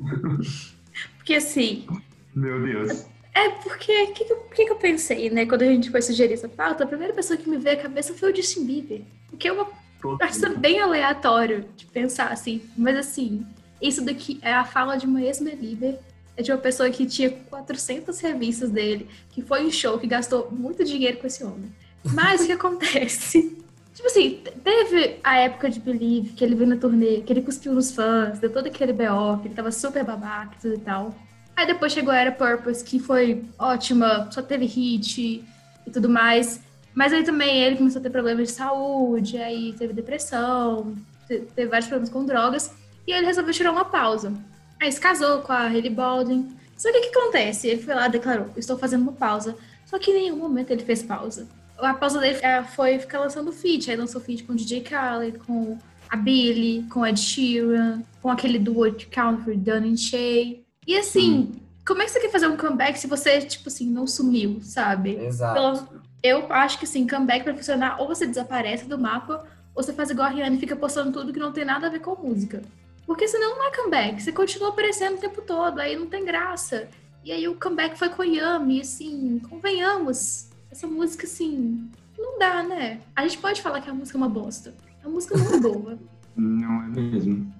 D: <laughs> porque assim.
B: Meu Deus.
D: É porque o que, que, que, eu pensei, né? Quando a gente foi sugerir essa pauta, a primeira pessoa que me veio à cabeça foi o Justin Bieber. Porque é uma coisa bem aleatório de pensar assim. Mas assim, isso daqui é a fala de uma ex-belieber é de uma pessoa que tinha 400 revistas dele, que foi em show, que gastou muito dinheiro com esse homem. Mas o que <laughs> acontece? Tipo assim, teve a época de Believe, que ele veio na turnê, que ele cuspiu nos fãs, deu todo aquele B.O., que ele tava super babaca e tudo e tal. Aí depois chegou a Era Purpose, que foi ótima, só teve hit e tudo mais. Mas aí também ele começou a ter problemas de saúde, aí teve depressão, teve vários problemas com drogas, e ele resolveu tirar uma pausa. Aí se casou com a Hailey Baldwin. Só que o que acontece? Ele foi lá e declarou: Estou fazendo uma pausa. Só que em nenhum momento ele fez pausa. A pausa dele foi ficar lançando feat. Aí lançou feat com o DJ Khaled, com a Billy, com Ed Sheeran, com aquele duo de Country, Dunn and Shay. E assim, hum. como é que você quer fazer um comeback se você, tipo assim, não sumiu, sabe?
C: Exato. Pela...
D: Eu acho que assim, comeback pra funcionar, ou você desaparece do mapa, ou você faz igual a Rihanna e fica postando tudo que não tem nada a ver com música. Porque senão não é comeback. Você continua aparecendo o tempo todo, aí não tem graça. E aí o comeback foi com Yami, assim, convenhamos. Essa música, assim, não dá, né? A gente pode falar que a música é uma bosta. A música não é boa. <laughs>
B: Não é mesmo.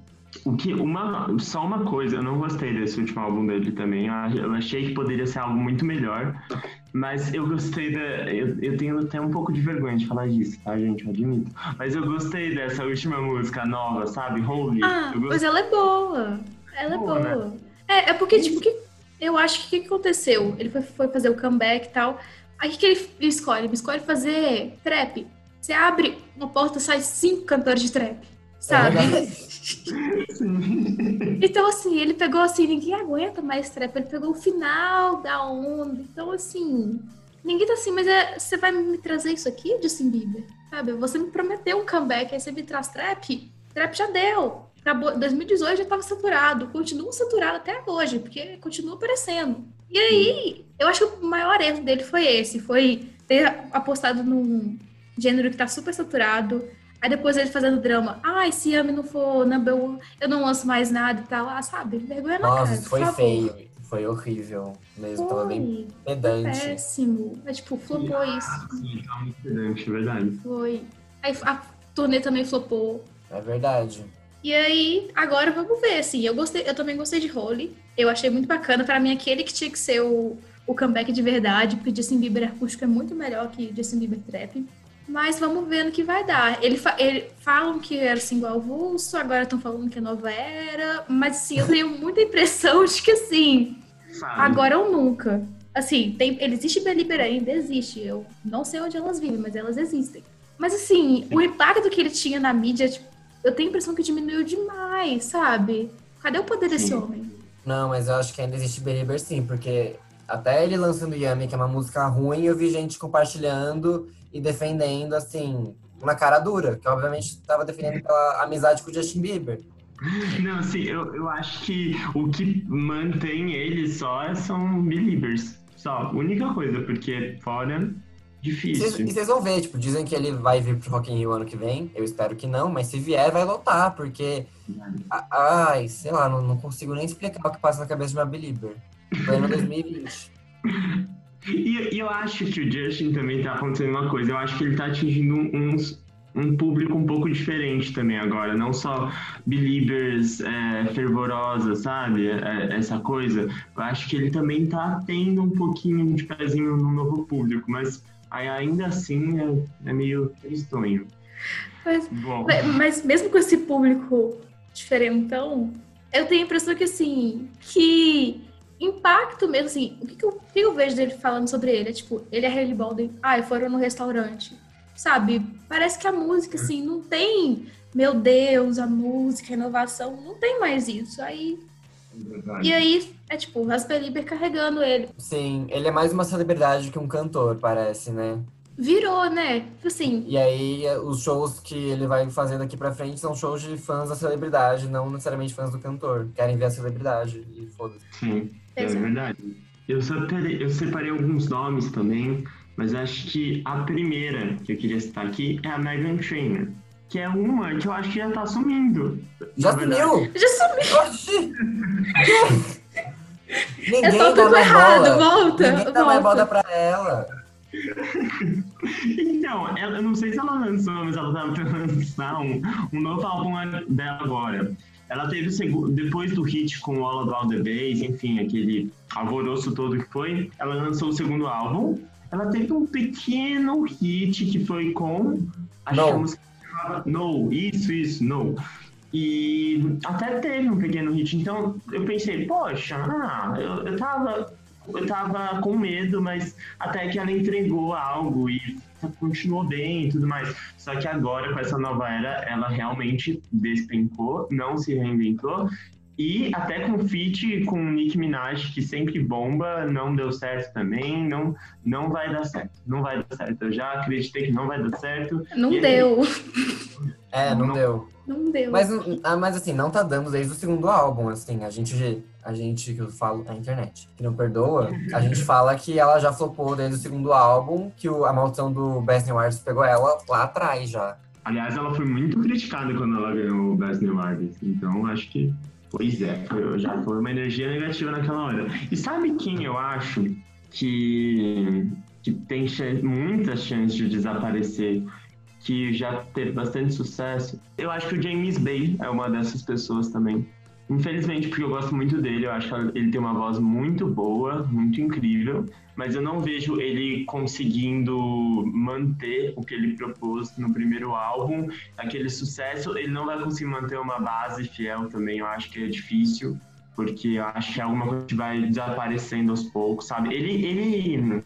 B: O que, uma, só uma coisa, eu não gostei desse último álbum dele também. Eu achei que poderia ser algo muito melhor. Mas eu gostei da. Eu, eu tenho até um pouco de vergonha de falar disso, tá, gente? Eu admito. Mas eu gostei dessa última música nova, sabe? Holy.
D: Ah, mas ela é boa. Ela boa, é boa. Né? É, é porque, tipo, que, eu acho que o que aconteceu? Ele foi, foi fazer o comeback e tal. Aí o que ele escolhe? Ele escolhe fazer trap. Você abre uma porta, sai cinco cantores de trap. Sabe? É então, assim, ele pegou assim, ninguém aguenta mais trap, ele pegou o final da onda. Então, assim, ninguém tá assim, mas é, você vai me trazer isso aqui, Justin Bieber? Sabe? Você me prometeu um comeback, aí você me traz trap. Trap já deu. Acabou, 2018 já tava saturado, continua saturado até hoje, porque continua aparecendo. E aí, eu acho que o maior erro dele foi esse, foi ter apostado num gênero que tá super saturado, Aí depois ele fazendo drama. Ai, ah, se Yami não for number one, eu não lanço mais nada e tal. Ah, sabe? Vergonha na
C: Nossa,
D: cara.
C: foi feio. Foi horrível mesmo. Foi. Tava bem pedante.
D: Péssimo. É tipo, flopou
B: ah,
D: isso.
B: Sim, tá muito pedante, é verdade.
D: Foi. Aí a turnê também flopou.
C: É verdade.
D: E aí, agora vamos ver, assim, eu gostei, eu também gostei de Holy. Eu achei muito bacana. Para mim, aquele que tinha que ser o, o comeback de verdade, porque Justin Bieber acústico é muito melhor que Justin Bieber trap. Mas vamos ver no que vai dar. Ele, fa ele falam que era single avulso, agora estão falando que é nova era. Mas assim, eu tenho muita impressão de que assim, agora ou nunca. Assim, tem, existe Belieber ainda, existe. Eu não sei onde elas vivem, mas elas existem. Mas assim, o impacto que ele tinha na mídia, tipo, eu tenho a impressão que diminuiu demais, sabe? Cadê o poder sim. desse homem?
C: Não, mas eu acho que ainda existe Belieber sim, porque até ele lançando Yami, que é uma música ruim, eu vi gente compartilhando e defendendo, assim, uma cara dura, que obviamente estava defendendo pela amizade com o Justin Bieber.
B: Não, assim, eu, eu acho que o que mantém ele só são believers. Só, única coisa, porque fora difícil.
C: E vocês vão ver, tipo, dizem que ele vai vir pro Rock in Rio ano que vem. Eu espero que não, mas se vier, vai lotar, porque. Ai, sei lá, não, não consigo nem explicar o que passa na cabeça de uma Belieber. Pleno 2020.
B: E, e eu acho que o Justin também tá acontecendo uma coisa. Eu acho que ele tá atingindo uns, um público um pouco diferente também agora. Não só believers é, fervorosa, sabe? É, essa coisa. Eu acho que ele também tá tendo um pouquinho de pezinho no novo público, mas ainda assim é, é meio tristonho.
D: Mas, mas mesmo com esse público diferentão, eu tenho a impressão que assim, que impacto mesmo, assim, o que, que, eu, que eu vejo dele falando sobre ele? É tipo, ele é Haley Baldwin, ai, foram no restaurante. Sabe? Parece que a música, assim, não tem, meu Deus, a música, a inovação, não tem mais isso. Aí. É e aí, é tipo, Rasper Lieber carregando ele.
C: Sim, ele é mais uma celebridade que um cantor, parece, né?
D: Virou, né? Tipo assim.
C: E aí, os shows que ele vai fazer daqui pra frente são shows de fãs da celebridade, não necessariamente fãs do cantor. Querem ver a celebridade e foda-se.
B: Sim. É verdade. Eu separei, eu separei alguns nomes também, mas acho que a primeira que eu queria citar aqui é a Megan Trainor, que é uma que eu acho que já tá sumindo.
C: Já sumiu?
D: Já sumiu! <laughs>
C: Ninguém
D: é só tudo errado, bola. volta!
C: Ninguém
D: dá volta.
C: mais bola pra ela. <laughs>
B: então, ela, eu não sei se ela lançou, mas ela tá lançar um, um novo álbum dela agora. Ela teve depois do hit com All About the Bass, enfim, aquele alvoroço todo que foi, ela lançou o segundo álbum. Ela teve um pequeno hit que foi com. Acho no. que a música chamava No, isso, isso, No. E até teve um pequeno hit. Então eu pensei, poxa, ah, eu, eu tava. Eu tava com medo, mas até que ela entregou algo e continuou bem e tudo mais. Só que agora, com essa nova era, ela realmente despencou, não se reinventou. E até com feat com Nick Minaj, que sempre bomba, não deu certo também, não, não vai dar certo. Não vai dar certo. Eu já acreditei que não vai dar certo.
D: Não deu.
C: É, não, não, deu.
D: Não deu.
C: Mas, ah, mas assim, não tá dando desde o segundo álbum, assim, a gente, a gente que eu falo, a internet, que não perdoa, a gente <laughs> fala que ela já flopou desde o segundo álbum, que o, a maldição do Best New Artist pegou ela lá atrás já.
B: Aliás, ela foi muito criticada quando ela ganhou o Best New Artist, então acho que, pois é, já foi uma energia negativa naquela hora. E sabe quem eu acho que, que tem muitas chances de desaparecer que já teve bastante sucesso. Eu acho que o James Bay é uma dessas pessoas também. Infelizmente, porque eu gosto muito dele, eu acho que ele tem uma voz muito boa, muito incrível, mas eu não vejo ele conseguindo manter o que ele propôs no primeiro álbum, aquele sucesso. Ele não vai conseguir manter uma base fiel também, eu acho que é difícil, porque eu acho que é alguma coisa que vai desaparecendo aos poucos, sabe? Ele, ele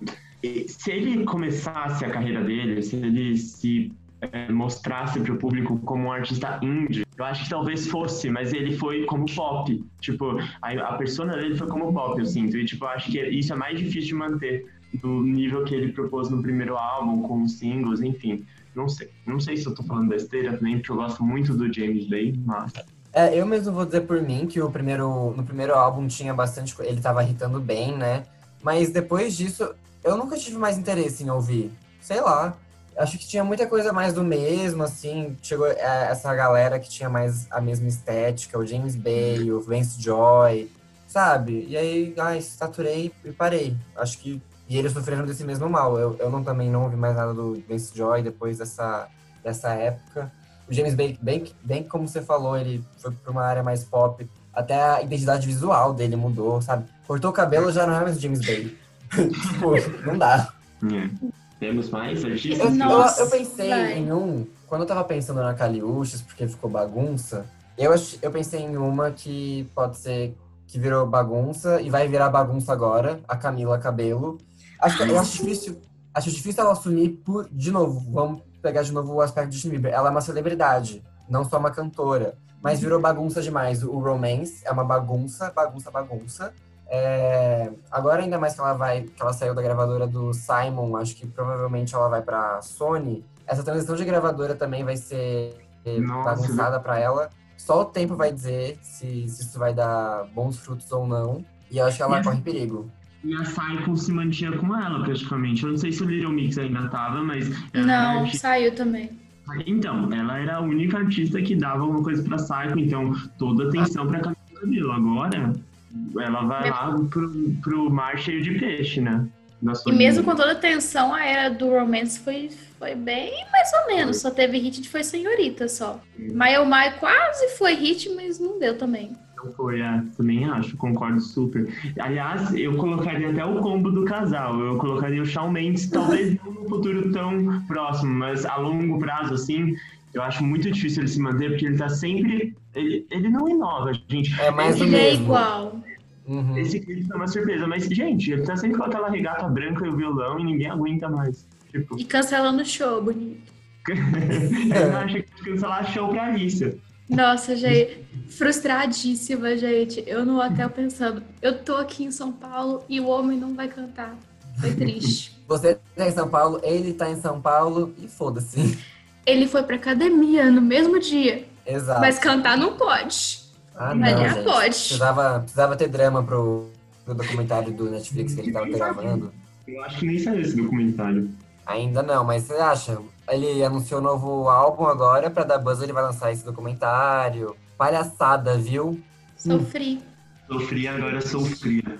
B: se ele começasse a carreira dele, se ele se é, mostrasse para o público como um artista indie. Eu acho que talvez fosse, mas ele foi como pop. Tipo, a, a persona dele foi como pop, eu sinto. E, tipo, eu acho que isso é mais difícil de manter do nível que ele propôs no primeiro álbum, com singles, enfim. Não sei. Não sei se eu tô falando besteira também, porque eu gosto muito do James Bay, mas...
C: É, eu mesmo vou dizer por mim que o primeiro, no primeiro álbum tinha bastante... Ele tava irritando bem, né? Mas depois disso, eu nunca tive mais interesse em ouvir. Sei lá acho que tinha muita coisa mais do mesmo, assim, chegou é, essa galera que tinha mais a mesma estética, o James Bay, o Vance Joy, sabe? E aí, ai, saturei e parei. Acho que e eles sofreram desse mesmo mal. Eu, eu não também não ouvi mais nada do Vance Joy depois dessa, dessa época. O James Bay, bem, bem como você falou, ele foi para uma área mais pop. Até a identidade visual dele mudou, sabe? Cortou o cabelo, já não é mais o James Bay. <laughs> tipo, não dá.
B: Temos mais artistas?
C: Eu, eu, eu pensei vai. em um. Quando eu tava pensando na Caliuches, porque ficou bagunça, eu, eu pensei em uma que pode ser que virou bagunça e vai virar bagunça agora, a Camila Cabelo. Acho, eu acho difícil, acho difícil ela assumir por. De novo, vamos pegar de novo o aspecto de Bieber. Ela é uma celebridade, não só uma cantora. Mas virou bagunça demais. O Romance é uma bagunça, bagunça, bagunça. É, agora, ainda mais que ela vai, que ela saiu da gravadora do Simon, acho que provavelmente ela vai para Sony. Essa transição de gravadora também vai ser Nossa. bagunçada para ela. Só o tempo vai dizer se, se, isso vai dar bons frutos ou não. E eu acho que ela e corre perigo.
B: E a Saiko se mantinha com ela, praticamente. Eu não sei se o Little Mix ainda tava, mas... era
D: Não,
B: artista-
D: saiu também.
B: Então, ela era a única artista que dava alguma coisa pra Saiko, então toda atenção pra Camila Cabello. Agora, ela vai lá pro, pro mar cheio de peixe, né?
D: E mesmo com toda a tensão, a era do Romance foi, foi bem mais ou menos. Só teve hit de Foi Senhorita só. Oh My quase foi hit, mas não deu também.
B: Não foi, é, também acho, concordo super. Aliás, eu colocaria até o combo do casal. Eu colocaria o Shawn Mendes, talvez não num futuro tão próximo, mas a longo prazo, assim, eu acho muito difícil ele se manter, porque ele tá sempre. Ele, ele não inova, gente.
C: É mais
D: Ele é igual.
C: Uhum.
B: Esse clipe foi uma surpresa, mas, gente, ele tá sempre com aquela regata branca e o violão e ninguém aguenta mais. Tipo,
D: E cancelando o show, bonito. <laughs>
B: ele acha que cancelar show pra Alicia.
D: Nossa, gente, frustradíssima, gente. Eu no hotel pensando, eu tô aqui em São Paulo e o homem não vai cantar. Foi triste. <laughs>
C: Você tá em São Paulo, ele tá em São Paulo e foda-se.
D: Ele foi pra academia no mesmo dia,
C: Exato.
D: mas cantar não pode.
C: ah, não, gente.
D: pode.
C: Precisava, precisava ter drama pro, pro documentário do Netflix que ele tava gravando.
B: Eu acho que nem saiu esse documentário.
C: Ainda não, mas você acha? Ele anunciou um novo álbum agora, pra dar buzz ele vai lançar esse documentário. Palhaçada, viu?
D: Sofri.
B: Sofri, agora sou fria.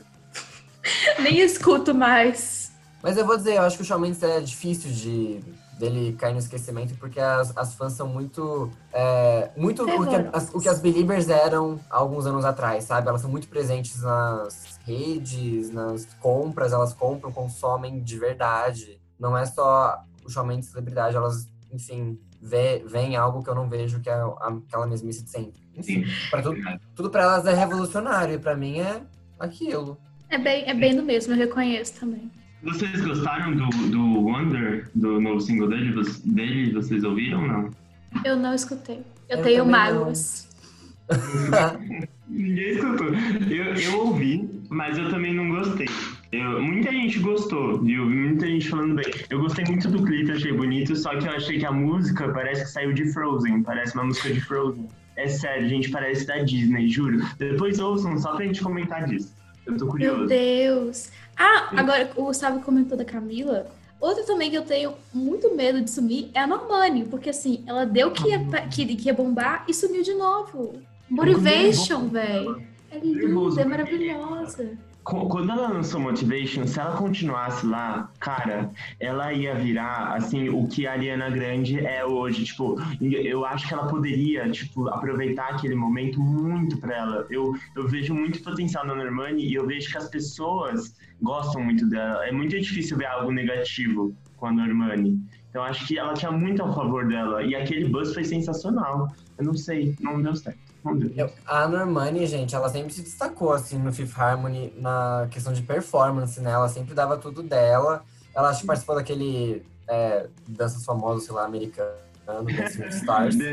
B: <laughs>
D: Nem escuto mais.
C: Mas eu vou dizer, eu acho que o Shawn Mendes é difícil de dele cair no esquecimento, porque as, as fãs são muito. é, muito o que, as, o que as Beliebers eram há alguns anos atrás, sabe? Elas são muito presentes nas redes, nas compras, elas compram, consomem de verdade. Não é só o Mendes celebridade, elas, enfim, vê, veem algo que eu não vejo, que é aquela mesmice de sempre. Enfim, pra tudo, tudo pra elas é revolucionário, e pra mim é aquilo.
D: É bem, é bem do mesmo, eu reconheço também.
B: Vocês gostaram do, do Wonder, do novo single dele? Vocês- dele? Vocês ouviram ou não?
D: Eu não escutei. Eu,
C: Eu
D: tenho mágoas. <laughs>
B: Ninguém escutou. Eu, eu ouvi, mas eu também não gostei. Eu- muita gente gostou, viu? Muita gente falando bem. Eu gostei muito do clipe, achei bonito, só que eu achei que a música parece que saiu de Frozen, parece uma música de Frozen. É sério, gente, parece da Disney, juro. Depois ouçam só pra gente comentar disso. Eu tô
D: Meu
B: curioso.
D: Deus. Ah, agora o Gustavo comentou da Camila. Outra também que eu tenho muito medo de sumir é a Normani, porque assim, ela deu que ia, que, que ia bombar e sumiu de novo. Motivation, velho. É linda, é maravilhosa.
B: Qu- Quando ela lançou Motivation, se ela continuasse lá, cara, ela ia virar, assim, o que a Ariana Grande é hoje. Tipo, eu acho que ela poderia, tipo, aproveitar aquele momento muito pra ela. Eu, eu vejo muito potencial na Normani e eu vejo que as pessoas gostam muito dela. É muito difícil ver algo negativo com a Normani. Então, acho que ela tinha muito a favor dela. E aquele buzz foi sensacional. Eu não sei, não deu certo.
C: Eu- a Normani, gente, ela sempre se destacou, assim, no Fifth Harmony, na questão de performance, né? Ela sempre dava tudo dela. Ela acho que participou daquele é, danças famosas, sei lá, americano, Dancing with Stars. <laughs>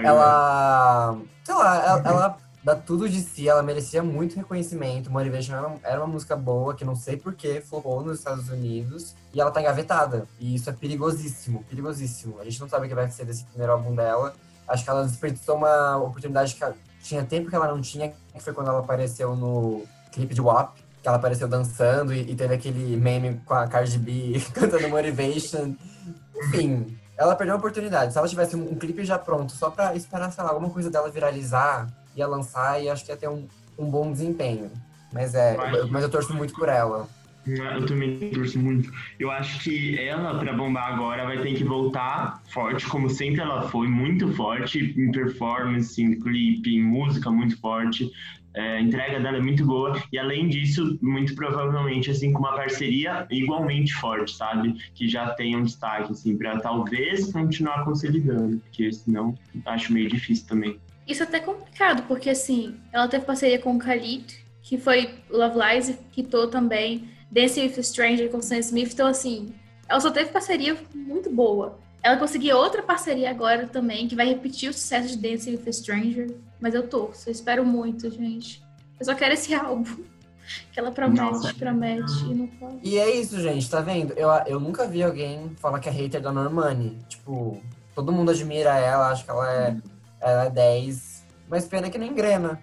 B: Né?
C: Ela, sei lá, ela, ela dá tudo de si, ela merecia muito reconhecimento. Motivation era, era uma música boa, que não sei porquê, flopou nos Estados Unidos, e ela tá engavetada. E isso é perigosíssimo, perigosíssimo. A gente não sabe o que vai ser desse primeiro álbum dela. Acho que ela desperdiçou uma oportunidade que tinha tempo que ela não tinha, que foi quando ela apareceu no clipe de WAP, que ela apareceu dançando e, e teve aquele meme com a Cardi B <laughs> cantando Motivation. Enfim, ela perdeu a oportunidade. Se ela tivesse um, um clipe já pronto, só pra esperar, sei lá, alguma coisa dela viralizar, ia lançar e acho que ia ter um, um bom desempenho. Mas é, eu- mas eu torço muito por ela.
B: Eu também torço muito. Eu acho que ela, pra bombar agora, vai ter que voltar forte, como sempre ela foi, muito forte em performance, em clipe, em música, muito forte. É, a entrega dela é muito boa. E além disso, muito provavelmente, assim, com uma parceria igualmente forte, sabe? Que já tenha um destaque, assim, pra talvez continuar consolidando, porque senão acho meio difícil também.
D: Isso é até complicado, porque assim, ela teve parceria com o Khalid, que foi Love Lies, quitou também Dancing with a Stranger com Sam Smith, então assim, ela só teve parceria muito boa. Ela conseguiu outra parceria agora também, que vai repetir o sucesso de Dancing with a Stranger, mas eu torço, eu espero muito, gente. Eu só quero esse <laughs> álbum, que ela promete,
B: Nossa.
D: promete e não pode.
C: E é isso, gente, tá vendo? Eu, eu nunca vi alguém falar que é hater da Normani. Tipo, todo mundo admira ela, acha que ela é, ela é 10. Mas pena que não engrena.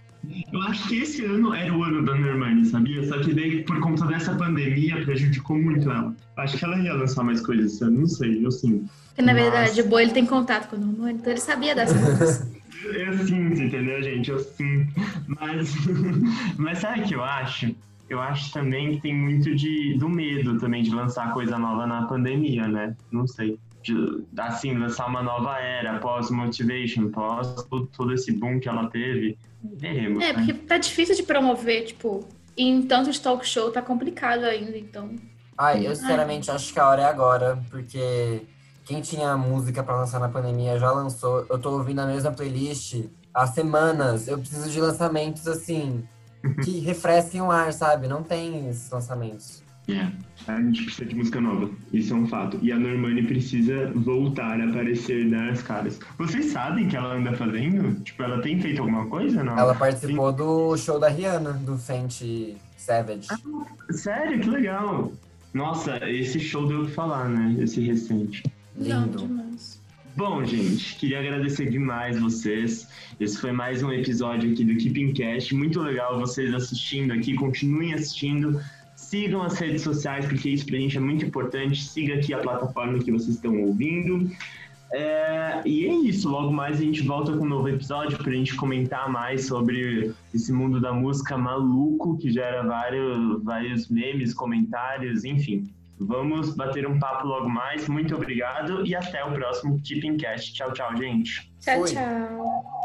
B: Eu acho que esse ano era o ano da Normani, sabia? Só que daí, por conta dessa pandemia, prejudicou muito ela. Acho que ela ia lançar mais coisas esse ano, não sei, eu sinto.
D: Porque, na verdade, o Boi ele tem contato com o Normani, então ele sabia das <laughs> coisas.
B: Eu sinto, entendeu, gente? Eu sinto. Mas, <laughs> mas sabe o que eu acho? Eu acho também que tem muito de, do medo também de lançar coisa nova na pandemia, né? Não sei. De, assim, lançar uma nova era, pós-motivation, pós todo esse boom que ela teve. Veremos.
D: É,
B: né?
D: porque tá difícil de promover, tipo, em tantos talk show tá complicado ainda, então.
C: Ai, eu sinceramente acho que a hora é agora, porque quem tinha música pra lançar na pandemia já lançou. Eu tô ouvindo a mesma playlist há semanas. Eu preciso de lançamentos assim que <laughs> refresquem o ar, sabe? Não tem esses lançamentos.
B: É, a gente precisa de música nova. Isso é um fato. E a Normani precisa voltar a aparecer nas caras. Vocês sabem que ela anda fazendo? Tipo, ela tem feito alguma coisa, não?
C: Ela participou do show da Rihanna, do Fenty Savage.
B: Sério? Que legal. Nossa, esse show deu o que falar, né? Esse recente.
D: Não,
C: Lindo.
D: demais.
B: Bom, gente, queria agradecer demais vocês. Esse foi mais um episódio aqui do Keeping Cast. Muito legal vocês assistindo aqui. Continuem assistindo. Sigam as redes sociais, porque isso pra gente é muito importante. Siga aqui a plataforma que vocês estão ouvindo. É, e é isso, logo mais a gente volta com um novo episódio pra gente comentar mais sobre esse mundo da música maluco que gera vários, vários memes, comentários, enfim. Vamos bater um papo logo mais. Muito obrigado e até o próximo Keeping Cast. Tchau, tchau, gente.
D: Tchau,
C: Fui.
D: tchau.